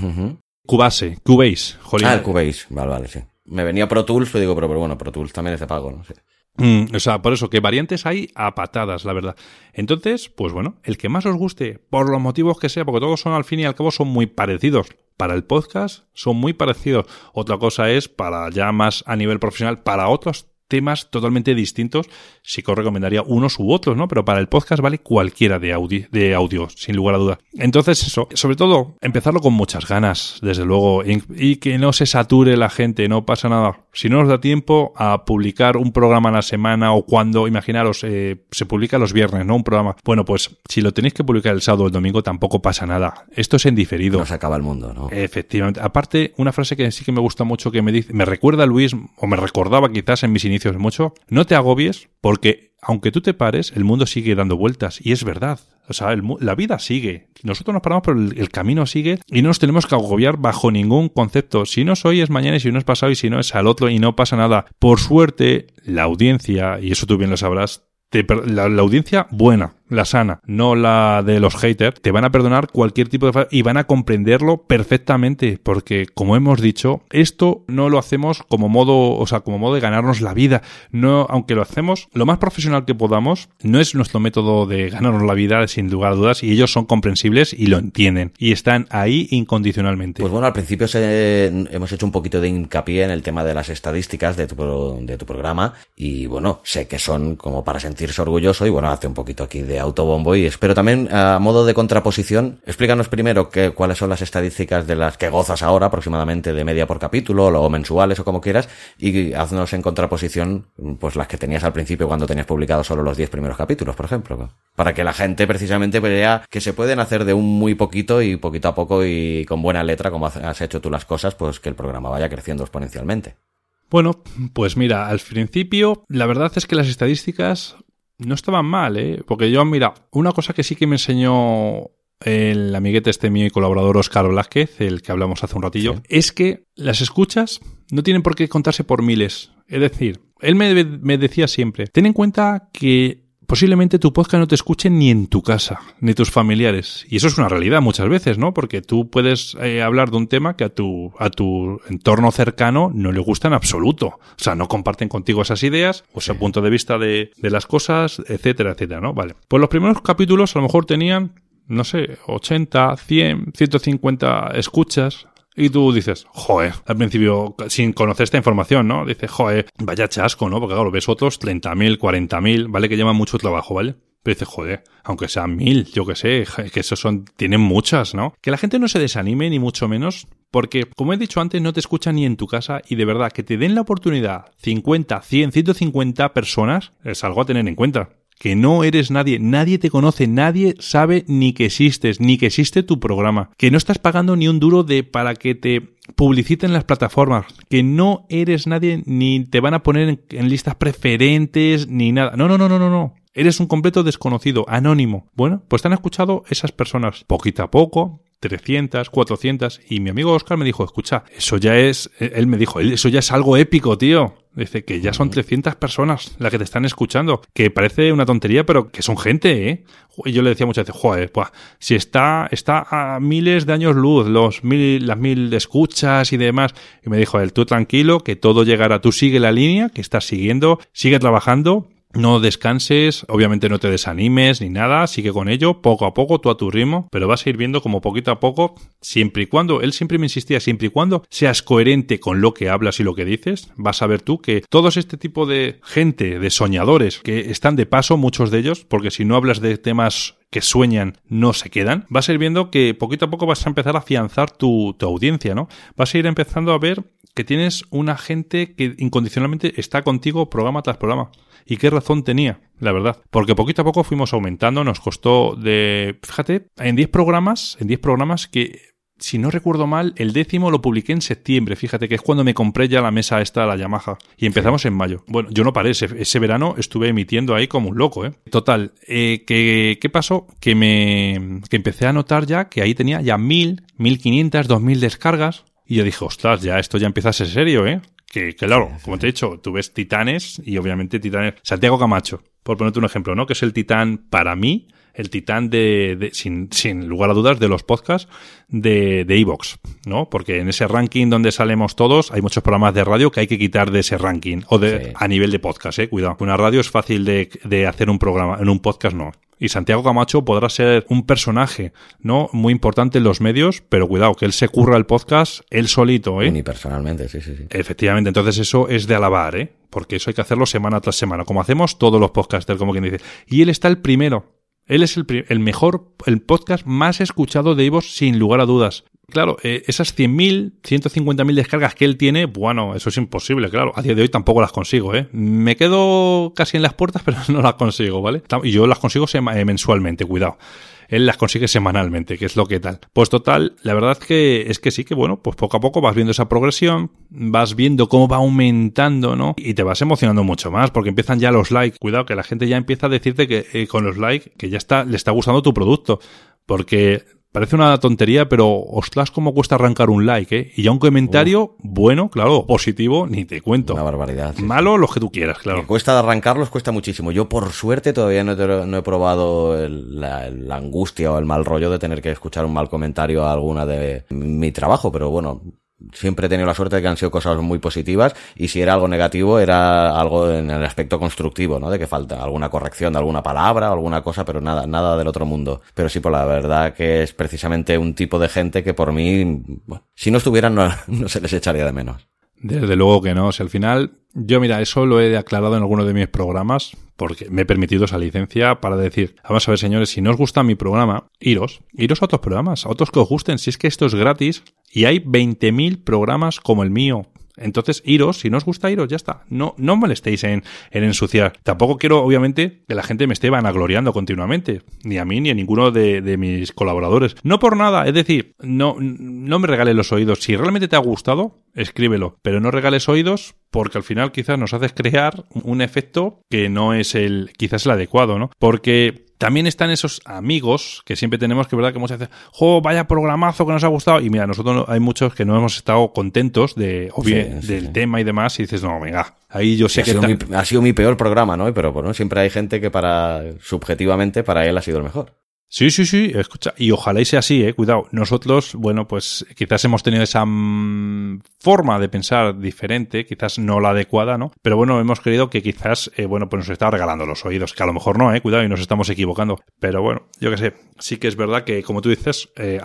Cubase, Cubase, Ah, el Cubase, vale, vale, sí. Me venía Pro Tools, pero digo, pero, pero bueno, Pro Tools también es de pago, no sé. Mm, o sea, por eso, que variantes hay a patadas, la verdad. Entonces, pues bueno, el que más os guste, por los motivos que sea, porque todos son al fin y al cabo son muy parecidos. Para el podcast son muy parecidos. Otra cosa es, para ya más a nivel profesional, para otros temas totalmente distintos, sí que os recomendaría unos u otros, ¿no? Pero para el podcast vale cualquiera de audio, de audio sin lugar a dudas. Entonces, eso, sobre todo, empezarlo con muchas ganas, desde luego, y, que no se sature la gente, no pasa nada. Si no os da tiempo a publicar un programa a la semana o cuando, imaginaros, eh, se publica los viernes, ¿no? Un programa. Bueno, pues si lo tenéis que publicar el sábado o el domingo, tampoco pasa nada. Esto es en diferido. No se acaba el mundo, ¿no? Efectivamente. Aparte, una frase que sí que me gusta mucho que me dice, me recuerda Luis, o me recordaba quizás en mis inicios mucho, no te agobies porque aunque tú te pares, el mundo sigue dando vueltas y es verdad. O sea, la vida sigue. Nosotros nos paramos, pero el, camino sigue y no nos tenemos que agobiar bajo ningún concepto. Si no es hoy, es mañana y si no es pasado y si no es al otro y no pasa nada. Por suerte, la audiencia, y eso tú bien lo sabrás, la, audiencia buena, la sana, no la de los haters, te van a perdonar cualquier tipo de y van a comprenderlo perfectamente, porque como hemos dicho, esto no lo hacemos como modo, o sea, como modo de ganarnos la vida. No, aunque lo hacemos lo más profesional que podamos, no es nuestro método de ganarnos la vida sin lugar a dudas y ellos son comprensibles y lo entienden y están ahí incondicionalmente. Pues bueno, al principio hemos hecho un poquito de hincapié en el tema de las estadísticas de tu, de tu programa y bueno, sé que son como para sentirse orgulloso y bueno, hace un poquito aquí de autobombo y espero también a modo de contraposición, explícanos primero que, cuáles son las estadísticas de las que gozas ahora aproximadamente de media por capítulo o mensuales o como quieras y haznos en contraposición pues las que tenías al principio cuando tenías publicado solo los 10 primeros capítulos, por ejemplo, para que la gente precisamente vea que se pueden hacer de un muy poquito y poquito a poco y con buena letra como has hecho tú las cosas, pues que el programa vaya creciendo exponencialmente. Bueno, pues mira, al principio la verdad es que las estadísticas no estaban mal, ¿eh? Porque yo, mira, una cosa que sí que me enseñó el amiguete este mío y colaborador Oscar Blázquez, el que hablamos hace un ratillo, es que las escuchas no tienen por qué contarse por miles. Es decir, él me, me decía siempre, ten en cuenta que posiblemente tu podcast no te escuche ni en tu casa, ni tus familiares. Y eso es una realidad muchas veces, ¿no? Porque tú puedes eh, hablar de un tema que a tu, a tu entorno cercano no le gusta en absoluto. O sea, no comparten contigo esas ideas, o ese punto de vista de, de las cosas, etcétera, etcétera, ¿no? Vale. Pues los primeros capítulos a lo mejor tenían no sé, 80, 100, 150 escuchas, y tú dices, joder, al principio, sin conocer esta información, ¿no? Dices, joder, vaya chasco, ¿no? Porque claro, ves otros 30.000, 40.000, ¿vale? Que llevan mucho trabajo, ¿vale? Pero dices, joder, aunque sean mil, yo que sé, que esos son, tienen muchas, ¿no? Que la gente no se desanime ni mucho menos, porque, como he dicho antes, no te escuchan ni en tu casa y de verdad que te den la oportunidad 50, 100, 150 personas es algo a tener en cuenta que no eres nadie, nadie te conoce, nadie sabe ni que existes, ni que existe tu programa, que no estás pagando ni un duro de para que te publiciten las plataformas, que no eres nadie ni te van a poner en, listas preferentes ni nada. No, no, no, no, no, no. Eres un completo desconocido, anónimo. Bueno, pues te han escuchado esas personas poquito a poco, 300, 400, y mi amigo Oscar me dijo, escucha, eso ya es, él me dijo, eso ya es algo épico, tío. Dice que ya son 300 personas las que te están escuchando, que parece una tontería, pero que son gente, ¿eh? Y yo le decía muchas veces, joder, pues, si está, está a miles de años luz, los mil, las mil escuchas y demás. Y me dijo él, tú tranquilo, que todo llegará, tú sigue la línea, que estás siguiendo, sigue trabajando, no descanses, obviamente no te desanimes ni nada, sigue con ello, poco a poco, tú a tu ritmo, pero vas a ir viendo como poquito a poco, siempre y cuando, él siempre me insistía, siempre y cuando seas coherente con lo que hablas y lo que dices, vas a ver tú que todos este tipo de gente, de soñadores, que están de paso, muchos de ellos, porque si no hablas de temas que sueñan no se quedan, vas a ir viendo que poquito a poco vas a empezar a afianzar tu, tu audiencia, ¿no? Vas a ir empezando a ver que tienes una gente que incondicionalmente está contigo programa tras programa. ¿Y qué razón tenía? La verdad. Porque poquito a poco fuimos aumentando, nos costó de... Fíjate, en 10 programas, en 10 programas que si no recuerdo mal, el décimo lo publiqué en septiembre, fíjate que es cuando me compré ya la mesa esta, la Yamaha, y empezamos en mayo. Bueno, yo no paré, ese, verano estuve emitiendo ahí como un loco, ¿eh? Total, eh, ¿qué, ¿qué pasó? Que me que empecé a notar ya que ahí tenía ya mil, mil quinientas, dos mil descargas, y yo dije, ostras, ya esto ya empieza a ser serio, ¿eh? Que, claro, como te he dicho, tú ves Titanes y obviamente Titanes. Santiago Camacho, por ponerte un ejemplo, ¿no? Que es el titán para mí, el titán de, sin, sin, lugar a dudas, de los podcasts de Evox, ¿no? Porque en ese ranking donde salemos todos, hay muchos programas de radio que hay que quitar de ese ranking, o de, a nivel de podcast, eh, cuidado. Una radio es fácil de, de hacer un programa, en un podcast no. Y Santiago Camacho podrá ser un personaje, ¿no? Muy importante en los medios, pero cuidado, que él se curra el podcast él solito, ¿eh? Ni personalmente, sí, sí, sí. Efectivamente, entonces eso es de alabar, ¿eh? Porque eso hay que hacerlo semana tras semana, como hacemos todos los podcasters, como quien dice. Y él está el primero. Él es el, el mejor, el podcast más escuchado de Ivos sin lugar a dudas. Claro, eh, esas 100.000, 150.000 descargas que él tiene, bueno, eso es imposible, claro. A día de hoy tampoco las consigo, ¿eh? Me quedo casi en las puertas, [LAUGHS] pero no las consigo, ¿vale? Y yo las consigo eh, mensualmente, cuidado. Él las consigue semanalmente, que es lo que tal. Pues total, la verdad que es que sí que bueno, pues poco a poco vas viendo esa progresión, vas viendo cómo va aumentando, ¿no? Y te vas emocionando mucho más, porque empiezan ya los likes. Cuidado, que la gente ya empieza a decirte que eh, con los likes que ya está, le está gustando tu producto. Porque parece una tontería, pero ostras, cómo cuesta arrancar un like, ¿eh? Y ya un comentario bueno, claro, positivo, ni te cuento. Una barbaridad. sí. Malo, los que tú quieras, claro. Que cuesta de arrancarlos, cuesta muchísimo. Yo, por suerte, todavía no he, no he probado el- la, la angustia o el mal rollo de tener que escuchar un mal comentario a alguna de mi trabajo, pero bueno, siempre he tenido la suerte de que han sido cosas muy positivas y si era algo negativo era algo en el aspecto constructivo, ¿no? De que falta alguna corrección de alguna palabra o alguna cosa, pero nada, nada del otro mundo. Pero sí, por la verdad que es precisamente un tipo de gente que por mí, si no estuvieran no, [LAUGHS] no se les echaría de menos. Desde luego que no. O sea, al final, yo mira, eso lo he aclarado en alguno de mis programas, porque me he permitido esa licencia para decir, vamos a ver señores, si no os gusta mi programa, iros, iros a otros programas, a otros que os gusten, si es que esto es gratis y hay 20.000 programas como el mío. Entonces, iros, si no os gusta iros, ya está. No, no molestéis en, en ensuciar. Tampoco quiero, obviamente, que la gente me esté vanagloriando continuamente. Ni a mí, ni a ninguno de, mis colaboradores. No por nada. Es decir, no, no me regales los oídos. Si realmente te ha gustado, escríbelo. Pero no regales oídos porque al final quizás nos haces crear un efecto que no es el, quizás el adecuado, ¿no? Porque también están esos amigos que siempre tenemos que, ¿verdad? Que muchas veces, ¡jo, vaya programazo que nos ha gustado! Y mira, nosotros no- hay muchos que no hemos estado contentos de, o Sí, bien, sí, del sí. tema y demás, y dices, no, venga, ahí yo sé ha, que... sido mi, ha sido mi peor programa, ¿no? Pero bueno, siempre hay gente que para, subjetivamente, para él ha sido el mejor. Sí, sí, sí, escucha, y ojalá y sea así, eh, cuidado. Nosotros, bueno, pues quizás hemos tenido esa mm, forma de pensar diferente, quizás no la adecuada, ¿no? Pero bueno, hemos creído que quizás, eh, bueno, pues nos está regalando los oídos, que a lo mejor no, eh, cuidado, y nos estamos equivocando. Pero bueno, yo qué sé, sí que es verdad que, como tú dices, eh,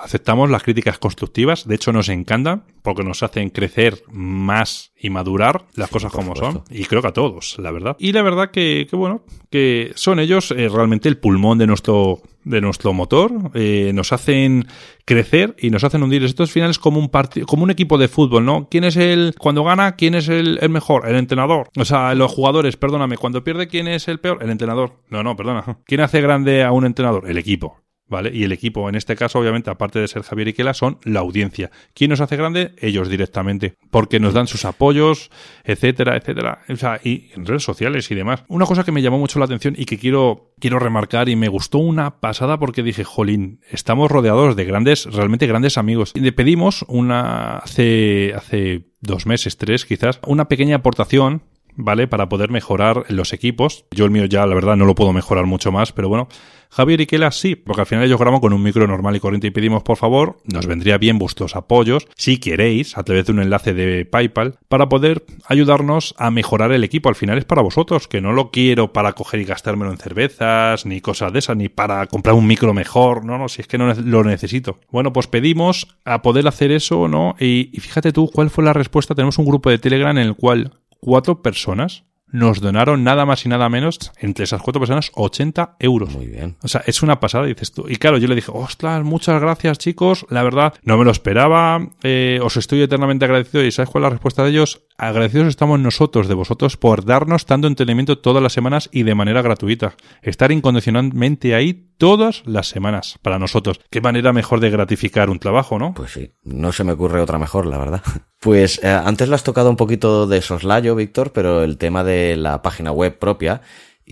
aceptamos las críticas constructivas, de hecho nos encantan, porque nos hacen crecer más y madurar las cosas como supuesto. son. Y creo que a todos, la verdad. Y la verdad que, que bueno, que son ellos eh, realmente el pulmón de nuestro, de nuestro motor. eh, nos hacen crecer y nos hacen hundir. Esto al final es como un partido, como un equipo de fútbol, ¿no? ¿Quién es el, cuando gana, quién es el mejor? El entrenador. O sea, los jugadores, perdóname, cuando pierde, ¿quién es el peor? El entrenador. No, no, perdona. ¿Quién hace grande a un entrenador? El equipo. ¿Vale? Y el equipo, en este caso, obviamente, aparte de ser Javier y Kela, son la audiencia. ¿Quién nos hace grande? Ellos directamente. Porque nos dan sus apoyos, etcétera, etcétera. O sea, y en redes sociales y demás. Una cosa que me llamó mucho la atención y que quiero, quiero remarcar y me gustó una pasada porque dije, jolín, estamos rodeados de grandes, realmente grandes amigos. Y le pedimos una, hace, hace dos meses, tres quizás, una pequeña aportación ¿vale? Para poder mejorar los equipos. Yo el mío ya, la verdad, no lo puedo mejorar mucho más, pero bueno. Javier y Kela sí, porque al final ellos graban con un micro normal y corriente y pedimos, por favor, nos vendría bien vuestros apoyos, si queréis, a través de un enlace de PayPal, para poder ayudarnos a mejorar el equipo. Al final es para vosotros, que no lo quiero para coger y gastármelo en cervezas, ni cosas de esas, ni para comprar un micro mejor, no, no, si es que no lo necesito. Bueno, pues pedimos a poder hacer eso, ¿no? Y, y fíjate tú cuál fue la respuesta. Tenemos un grupo de Telegram en el cual cuatro personas nos donaron nada más y nada menos, entre esas cuatro personas, 80 euros. Muy bien. O sea, es una pasada, dices tú. Y claro, yo le dije, ostras, muchas gracias, chicos. La verdad, no me lo esperaba. Eh, os estoy eternamente agradecido. ¿Y sabes cuál es la respuesta de ellos? Agradecidos estamos nosotros, de vosotros, por darnos tanto entretenimiento todas las semanas y de manera gratuita. Estar incondicionalmente ahí todas las semanas para nosotros. Qué manera mejor de gratificar un trabajo, ¿no? Pues sí, no se me ocurre otra mejor, la verdad. [LAUGHS] Pues eh, antes lo has tocado un poquito de soslayo, Víctor, pero el tema de la página web propia.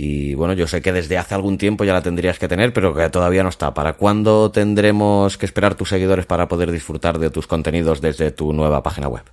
Y bueno, yo sé que desde hace algún tiempo ya la tendrías que tener, pero que todavía no está. ¿Para cuándo tendremos que esperar tus seguidores para poder disfrutar de tus contenidos desde tu nueva página web?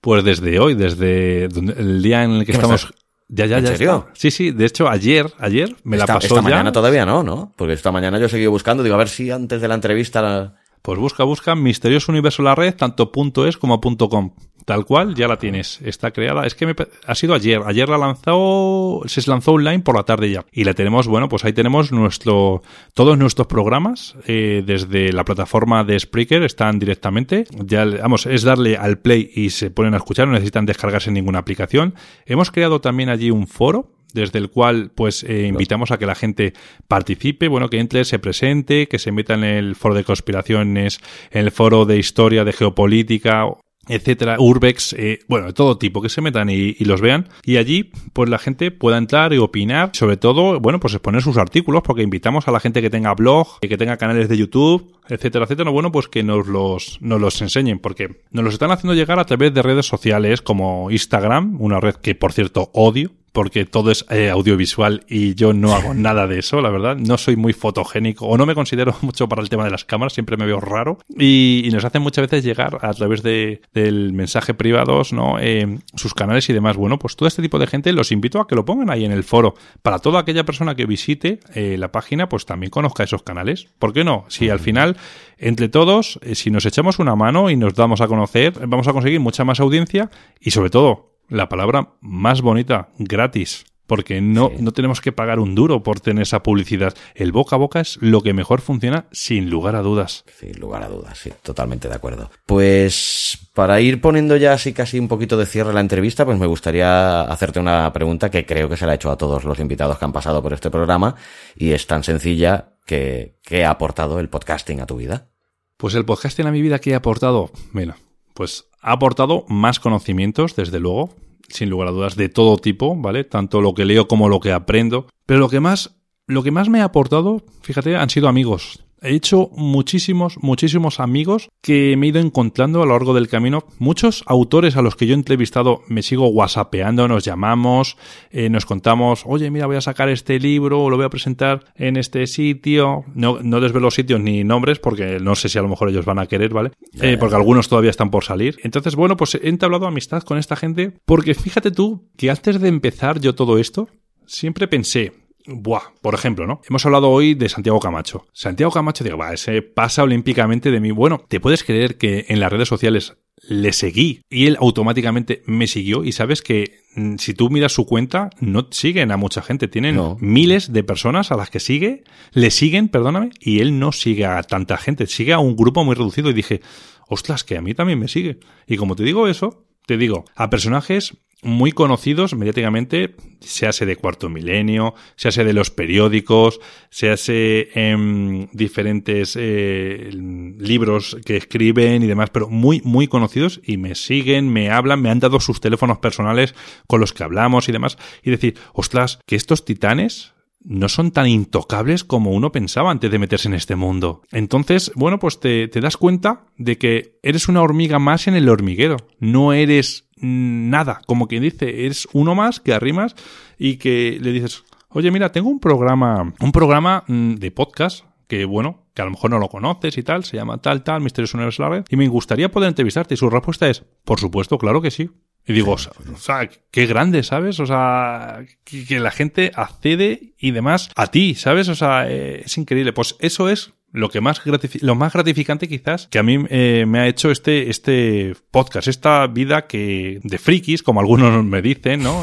Pues desde hoy, desde el día en el que ¿Qué me estamos... Ya, ya, ¿En ya. serio? está. Sí, sí. De hecho, ayer, ayer me esta, la pasó esta ya. mañana todavía no, ¿no? Porque esta mañana yo he seguido buscando, digo, a ver si antes de la entrevista... la- Pues busca, busca Misterioso Universo la red, tanto punto .es como punto .com. tal cual, ya la tienes. Está creada. Es que me, ha sido ayer. Ayer la lanzó, se lanzó online por la tarde ya. Y la tenemos, bueno, pues ahí tenemos nuestro, todos nuestros programas eh, desde la plataforma de Spreaker están directamente. Ya, vamos, es darle al play y se ponen a escuchar. No necesitan descargarse ninguna aplicación. Hemos creado también allí un foro desde el cual pues eh, invitamos a que la gente participe, bueno, que entre, se presente, que se meta en el foro de conspiraciones, en el foro de historia, de geopolítica, etcétera, urbex, eh, bueno, de todo tipo, que se metan y, los vean. Y allí, pues la gente pueda entrar y opinar, sobre todo, bueno, pues exponer sus artículos, porque invitamos a la gente que tenga blog, que tenga canales de YouTube, etcétera, etcétera, bueno, pues que nos los, nos los enseñen, porque nos los están haciendo llegar a través de redes sociales como Instagram, una red que, por cierto, odio, porque todo es eh, audiovisual y yo no hago [LAUGHS] nada de eso, la verdad. No soy muy fotogénico o no me considero [LAUGHS] mucho para el tema de las cámaras, siempre me veo raro. Y, nos hacen muchas veces llegar a través de, del mensaje privados, ¿no? Eh, sus canales y demás. Bueno, pues todo este tipo de gente los invito a que lo pongan ahí en el foro. Para toda aquella persona que visite eh, la página, pues también conozca esos canales. ¿Por qué no? Si al final, entre todos, si nos echamos una mano y nos damos a conocer, vamos a conseguir mucha más audiencia y sobre todo la palabra más bonita, gratis. Porque no, no tenemos que pagar un duro por tener esa publicidad. El boca a boca es lo que mejor funciona sin lugar a dudas. Sin lugar a dudas, sí, totalmente de acuerdo. Pues para ir poniendo ya así casi un poquito de cierre a la entrevista, pues me gustaría hacerte una pregunta que creo que se la he hecho a todos los invitados que han pasado por este programa y es tan sencilla que ¿qué ha aportado el podcasting a tu vida? Pues el podcasting a mi vida, ¿qué ha aportado? Bueno, pues ha aportado más conocimientos, desde luego, sin lugar a dudas, de todo tipo, ¿vale? Tanto lo que leo como lo que aprendo. Pero lo que más, lo que más me ha aportado, fíjate, han sido amigos. He hecho muchísimos, muchísimos amigos que me he ido encontrando a lo largo del camino. Muchos autores a los que yo he entrevistado me sigo whatsappeando, nos llamamos, eh, nos contamos, oye, mira, voy a sacar este libro, o lo voy a presentar en este sitio. No, no desvelo sitios ni nombres porque no sé si a lo mejor ellos van a querer, ¿vale? Eh, porque algunos todavía están por salir. Entonces, bueno, pues he entablado amistad con esta gente porque fíjate tú que antes de empezar yo todo esto, siempre pensé, Buah, por ejemplo, ¿no? Hemos hablado hoy de Santiago Camacho. Santiago Camacho, digo, va, ese pasa olímpicamente de mí. Bueno, ¿te puedes creer que en las redes sociales le seguí y él automáticamente me siguió? Y sabes que mm, si tú miras su cuenta, no siguen a mucha gente. Tienen miles de personas a las que sigue, le siguen, perdóname, y él no sigue a tanta gente, sigue a un grupo muy reducido. Y dije, ostras, que a mí también me sigue. Y como te digo eso, te digo, a personajes muy conocidos mediáticamente, se hace de Cuarto Milenio, se hace de los periódicos, se hace en diferentes eh, libros que escriben y demás, pero muy, muy conocidos y me siguen, me hablan, me han dado sus teléfonos personales con los que hablamos y demás. Y decir, ostras, que estos titanes no son tan intocables como uno pensaba antes de meterse en este mundo. Entonces, bueno, pues te, te das cuenta de que eres una hormiga más en el hormiguero. No eres nada, como quien dice, es uno más que arrimas y que le dices, oye, mira, tengo un programa, un programa mm, de podcast que, bueno, que a lo mejor no lo conoces y tal, se llama tal, tal, Misterios Red, y me gustaría poder entrevistarte. Y su respuesta es, por supuesto, claro que sí. Y digo, o sea, qué grande, ¿sabes? O sea, que, la gente accede y demás a ti, ¿sabes? O sea, eh, es increíble. Pues eso es lo que más lo más gratificante quizás que a mí eh, me ha hecho este este podcast esta vida que de frikis como algunos [LAUGHS] me dicen no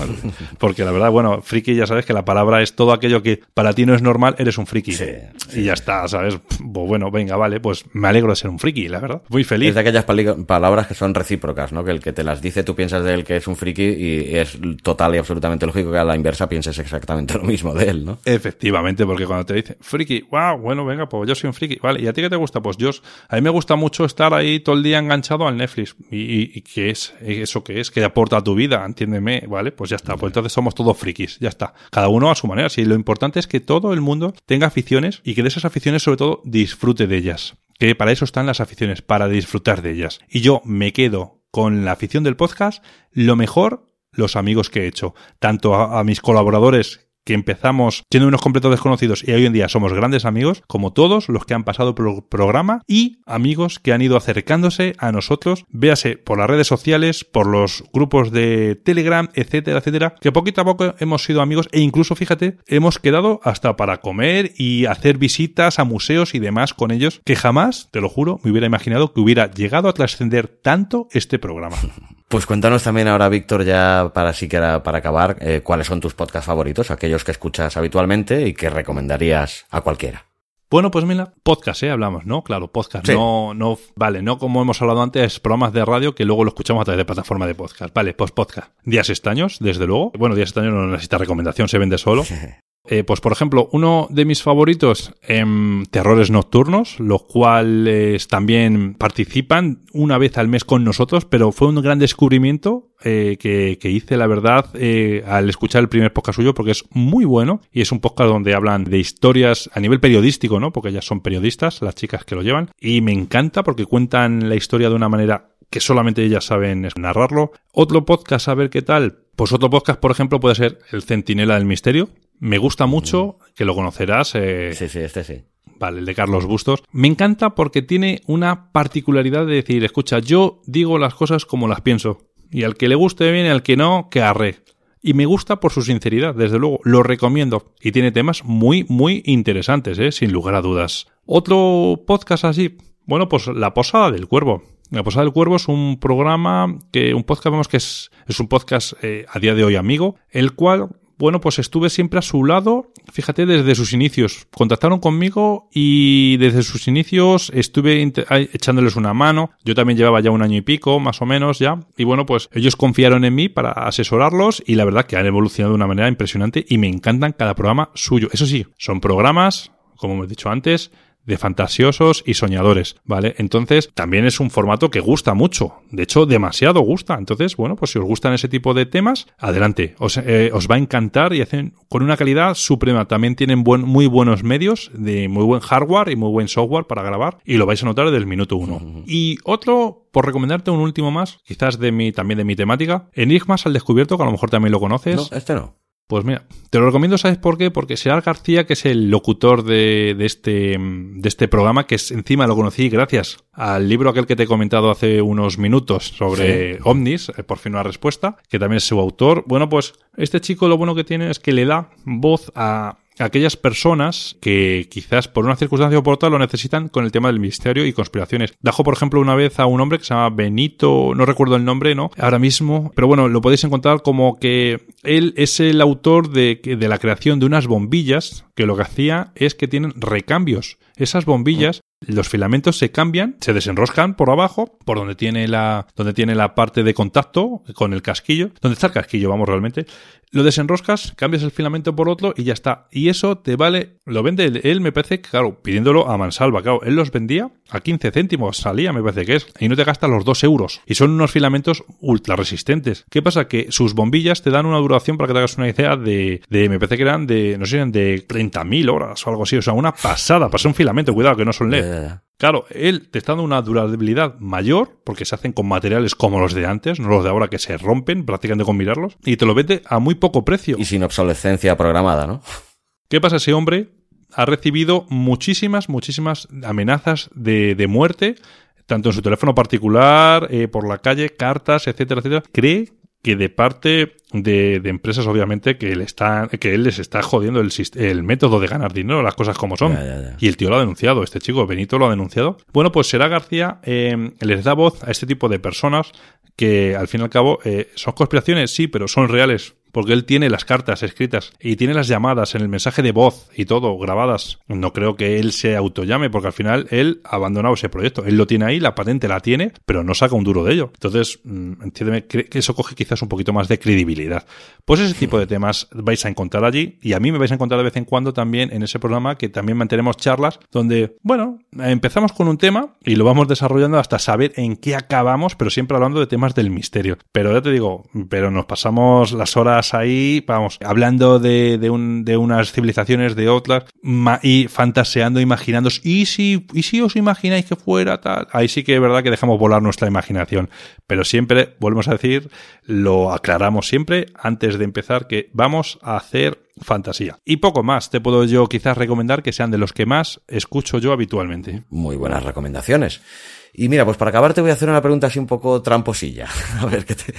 porque la verdad bueno friki ya sabes que la palabra es todo aquello que para ti no es normal eres un friki. Y ya está sabes pues bueno venga vale pues me alegro de ser un friki la verdad. Muy feliz. Es de aquellas palabras que son recíprocas no que el que te las dice tú piensas de él que es un friki y es total y absolutamente lógico que a la inversa pienses exactamente [LAUGHS] lo mismo de él no efectivamente porque cuando te dice friki wow bueno venga pues yo soy un friki. Vale, ¿y a ti qué te gusta? Pues yo, a mí me gusta mucho estar ahí todo el día enganchado al Netflix. ¿Y, qué es? ¿Eso qué es? ¿Qué aporta a tu vida? Entiéndeme, ¿vale? Pues ya está. Pues entonces somos todos frikis, ya está. Cada uno a su manera. Sí, lo importante es que todo el mundo tenga aficiones y que de esas aficiones, sobre todo, disfrute de ellas. Que para eso están las aficiones, para disfrutar de ellas. Y yo me quedo con la afición del podcast, lo mejor los amigos que he hecho, tanto a, mis colaboradores que empezamos siendo unos completos desconocidos y hoy en día somos grandes amigos, como todos los que han pasado por el programa y amigos que han ido acercándose a nosotros, véase por las redes sociales, por los grupos de Telegram, etcétera, etcétera, que poquito a poco hemos sido amigos e incluso, fíjate, hemos quedado hasta para comer y hacer visitas a museos y demás con ellos, que jamás, te lo juro, me hubiera imaginado que hubiera llegado a trascender tanto este programa. [LAUGHS] Pues cuéntanos también ahora, Víctor, ya para siquiera para acabar, eh, cuáles son tus podcasts favoritos, aquellos que escuchas habitualmente y que recomendarías a cualquiera. Bueno, pues mira, podcast, ¿eh? Hablamos, ¿no? Claro, podcast. No, no, vale, no como hemos hablado antes, programas de radio que luego lo escuchamos a través de plataforma de podcast. Vale, pues podcast. Días estaños, desde luego. Bueno, Días estaños no necesita recomendación, se vende solo. [LAUGHS] Eh, pues por ejemplo, uno de mis favoritos, en Terrores Nocturnos, los cuales también participan una vez al mes con nosotros, pero fue un gran descubrimiento eh, que, hice, la verdad, eh, al escuchar el primer podcast suyo, porque es muy bueno y es un podcast donde hablan de historias a nivel periodístico, ¿no? Porque ellas son periodistas, las chicas que lo llevan, y me encanta porque cuentan la historia de una manera que solamente ellas saben narrarlo. Otro podcast, a ver qué tal. Pues otro podcast, por ejemplo, puede ser El Centinela del Misterio, me gusta mucho, que lo conocerás. Eh, sí, sí, este sí. Vale, el de Carlos Bustos. Me encanta porque tiene una particularidad de decir, escucha, yo digo las cosas como las pienso. Y al que le guste bien y al que no, que arre. Y me gusta por su sinceridad, desde luego. Lo recomiendo. Y tiene temas muy, muy interesantes, ¿eh? sin lugar a dudas. Otro podcast así. Bueno, pues La Posada del Cuervo. La Posada del Cuervo es un programa que, un podcast, vemos que es, es un podcast eh, a día de hoy amigo, el cual bueno, pues estuve siempre a su lado, fíjate, desde sus inicios. Contactaron conmigo y desde sus inicios estuve echándoles una mano. Yo también llevaba ya un año y pico, más o menos ya. Y bueno, pues ellos confiaron en mí para asesorarlos y la verdad que han evolucionado de una manera impresionante y me encantan cada programa suyo. Eso sí, son programas, como he dicho antes, de fantasiosos y soñadores, ¿vale? Entonces, también es un formato que gusta mucho, de hecho, demasiado gusta. Entonces, bueno, pues si os gustan ese tipo de temas, adelante, os, eh, os va a encantar y hacen con una calidad suprema. También tienen buen, muy buenos medios, de muy buen hardware y muy buen software para grabar, y lo vais a notar desde el minuto uno. Y otro, por recomendarte un último más, quizás de mi, también de mi temática, Enigmas al descubierto, que a lo mejor también lo conoces. No, este no. Pues mira, te lo recomiendo, ¿sabes por qué? Porque Gerard García, que es el locutor de, este, de este programa, que es, encima lo conocí gracias al libro aquel que te he comentado hace unos minutos sobre ovnis, eh, por fin una respuesta, que también es su autor. Bueno, pues este chico lo bueno que tiene es que le da voz a aquellas personas que quizás por una circunstancia o por otra lo necesitan con el tema del misterio y conspiraciones. Dajo, por ejemplo, una vez a un hombre que se llama Benito, no recuerdo el nombre, ¿no? Ahora mismo, pero bueno, lo podéis encontrar como que él es el autor de, de la creación de unas bombillas que lo que hacía es que tienen recambios. Esas bombillas los filamentos se cambian, se desenroscan por abajo, por donde tiene la, donde tiene la parte de contacto con el casquillo, donde está el casquillo, vamos realmente. Lo desenroscas, cambias el filamento por otro y ya está. Y eso te vale, lo vende él, me parece, claro, pidiéndolo a mansalva, claro, él los vendía a 15 céntimos, salía, me parece que es, y no te gasta los 2 euros. Y son unos filamentos ultra resistentes. ¿Qué pasa? Que sus bombillas te dan una duración, para que te hagas una idea, de, de me parece que eran de, no sé, de 30.000 horas o algo así. O sea, una pasada ser un filamento, cuidado que no son LED. Claro, él te está dando una durabilidad mayor, porque se hacen con materiales como los de antes, no los de ahora que se rompen prácticamente con mirarlos, y te lo vende a muy poco precio. Y sin obsolescencia programada, ¿no? [LAUGHS] ¿Qué pasa? Ese hombre ha recibido muchísimas, muchísimas amenazas de, de muerte, tanto en su teléfono particular, eh, por la calle, cartas, etcétera, etcétera. Cree que de parte de, empresas, obviamente, que, le que él les está jodiendo el, el, método de ganar dinero, las cosas como son. Y el tío lo ha denunciado, este chico, Benito lo ha denunciado. Bueno, pues será García eh, les da voz a este tipo de personas que, al fin y al cabo, eh, son conspiraciones, sí, pero son reales porque él tiene las cartas escritas y tiene las llamadas en el mensaje de voz y todo grabadas. No creo que él se autollame, porque al final él ha abandonado ese proyecto. Él lo tiene ahí, la patente la tiene, pero no saca un duro de ello. Entonces, mm, entiéndeme, que eso coge quizás un poquito más de credibilidad. Pues ese tipo de temas vais a encontrar allí y a mí me vais a encontrar de vez en cuando también en ese programa que también mantenemos charlas donde, bueno, empezamos con un tema y lo vamos desarrollando hasta saber en qué acabamos, pero siempre hablando de temas del misterio. Pero ya te digo, pero nos pasamos las horas ahí, vamos, hablando de, de, un, de unas civilizaciones, de otras, y fantaseando, imaginando, ¿y si, ¿y si os imagináis que fuera tal? Ahí sí que es verdad que dejamos volar nuestra imaginación. Pero siempre, volvemos a decir, lo aclaramos siempre antes de empezar que vamos a hacer fantasía. Y poco más te puedo yo quizás recomendar que sean de los que más escucho yo habitualmente. Muy buenas recomendaciones. Y mira, pues para acabar te voy a hacer una pregunta así un poco tramposilla. [LAUGHS] A ver, ¿qué te...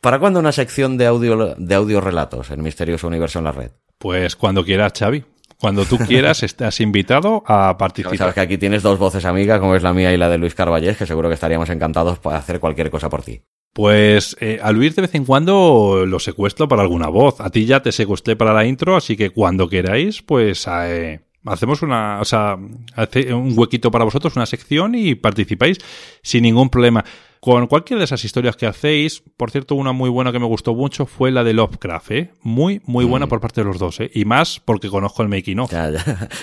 ¿para cuándo una sección de audio, de audio relatos en Misterioso Universo en la Red? Pues cuando quieras, Xavi. Cuando tú quieras, [LAUGHS] estás invitado a participar. Sabes que aquí tienes dos voces amigas, como es la mía y la de Luis Carballés, que seguro que estaríamos encantados para hacer cualquier cosa por ti. Pues eh, a Luis de vez en cuando lo secuestro para alguna voz. A ti ya te secuestré para la intro, así que cuando queráis, pues eh, hacemos una, o sea, hace un huequito para vosotros, una sección y participáis sin ningún problema. Con cualquiera de esas historias que hacéis, por cierto, una muy buena que me gustó mucho fue la de Lovecraft, ¿eh? Muy, muy buena mm. por parte de los dos, ¿eh? Y más porque conozco el making of.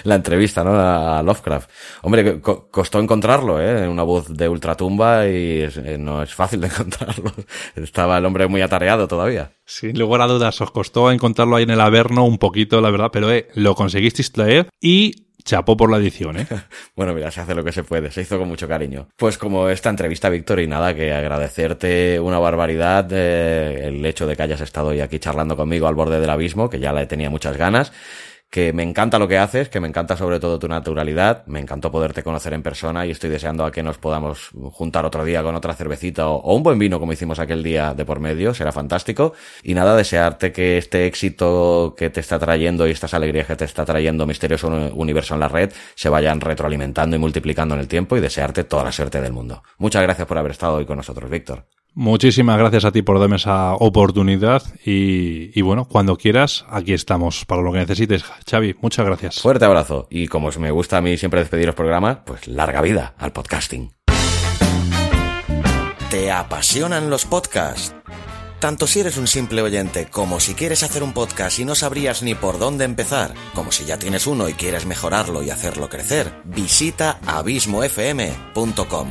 La entrevista, ¿no? A Lovecraft. Hombre, costó encontrarlo, ¿eh? Una voz de ultratumba y eh, no es fácil de [LAUGHS] encontrarlo. Estaba el hombre muy atareado todavía. Sin lugar a dudas, os costó encontrarlo ahí en el Averno un poquito, la verdad, pero eh, lo conseguisteis traer y Chapo por la edición, ¿eh? [LAUGHS] bueno, mira, se hace lo que se puede, se hizo con mucho cariño. Pues como esta entrevista, Víctor, y nada, que agradecerte una barbaridad eh, el hecho de que hayas estado hoy aquí charlando conmigo al borde del abismo, que ya le tenía muchas ganas que me encanta lo que haces, que me encanta sobre todo tu naturalidad, me encantó poderte conocer en persona y estoy deseando a que nos podamos juntar otro día con otra cervecita o, un buen vino como hicimos aquel día de por medio, será fantástico. Y nada, desearte que este éxito que te está trayendo y estas alegrías que te está trayendo Misterioso Universo en la red se vayan retroalimentando y multiplicando en el tiempo y desearte toda la suerte del mundo. Muchas gracias por haber estado hoy con nosotros, Víctor. Muchísimas gracias a ti por darme esa oportunidad y, bueno, cuando quieras, aquí estamos para lo que necesites. Xavi, muchas gracias. Fuerte abrazo y como me gusta a mí siempre despedir los programas, pues larga vida al podcasting. ¿Te apasionan los podcasts? Tanto si eres un simple oyente como si quieres hacer un podcast y no sabrías ni por dónde empezar, como si ya tienes uno y quieres mejorarlo y hacerlo crecer, visita abismofm.com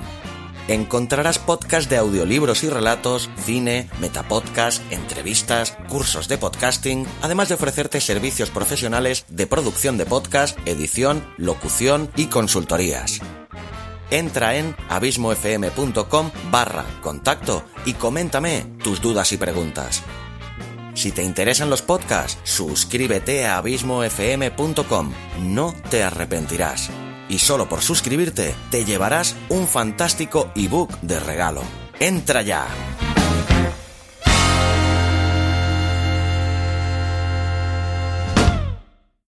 encontrarás podcasts de audiolibros y relatos, cine, metapodcast, entrevistas, cursos de podcasting, además de ofrecerte servicios profesionales de producción de podcast, edición, locución y consultorías. Entra en abismofm.com barra contacto y coméntame tus dudas y preguntas. Si te interesan los podcasts, suscríbete a abismofm.com. No te arrepentirás y solo por suscribirte te llevarás un fantástico ebook de regalo. ¡Entra ya!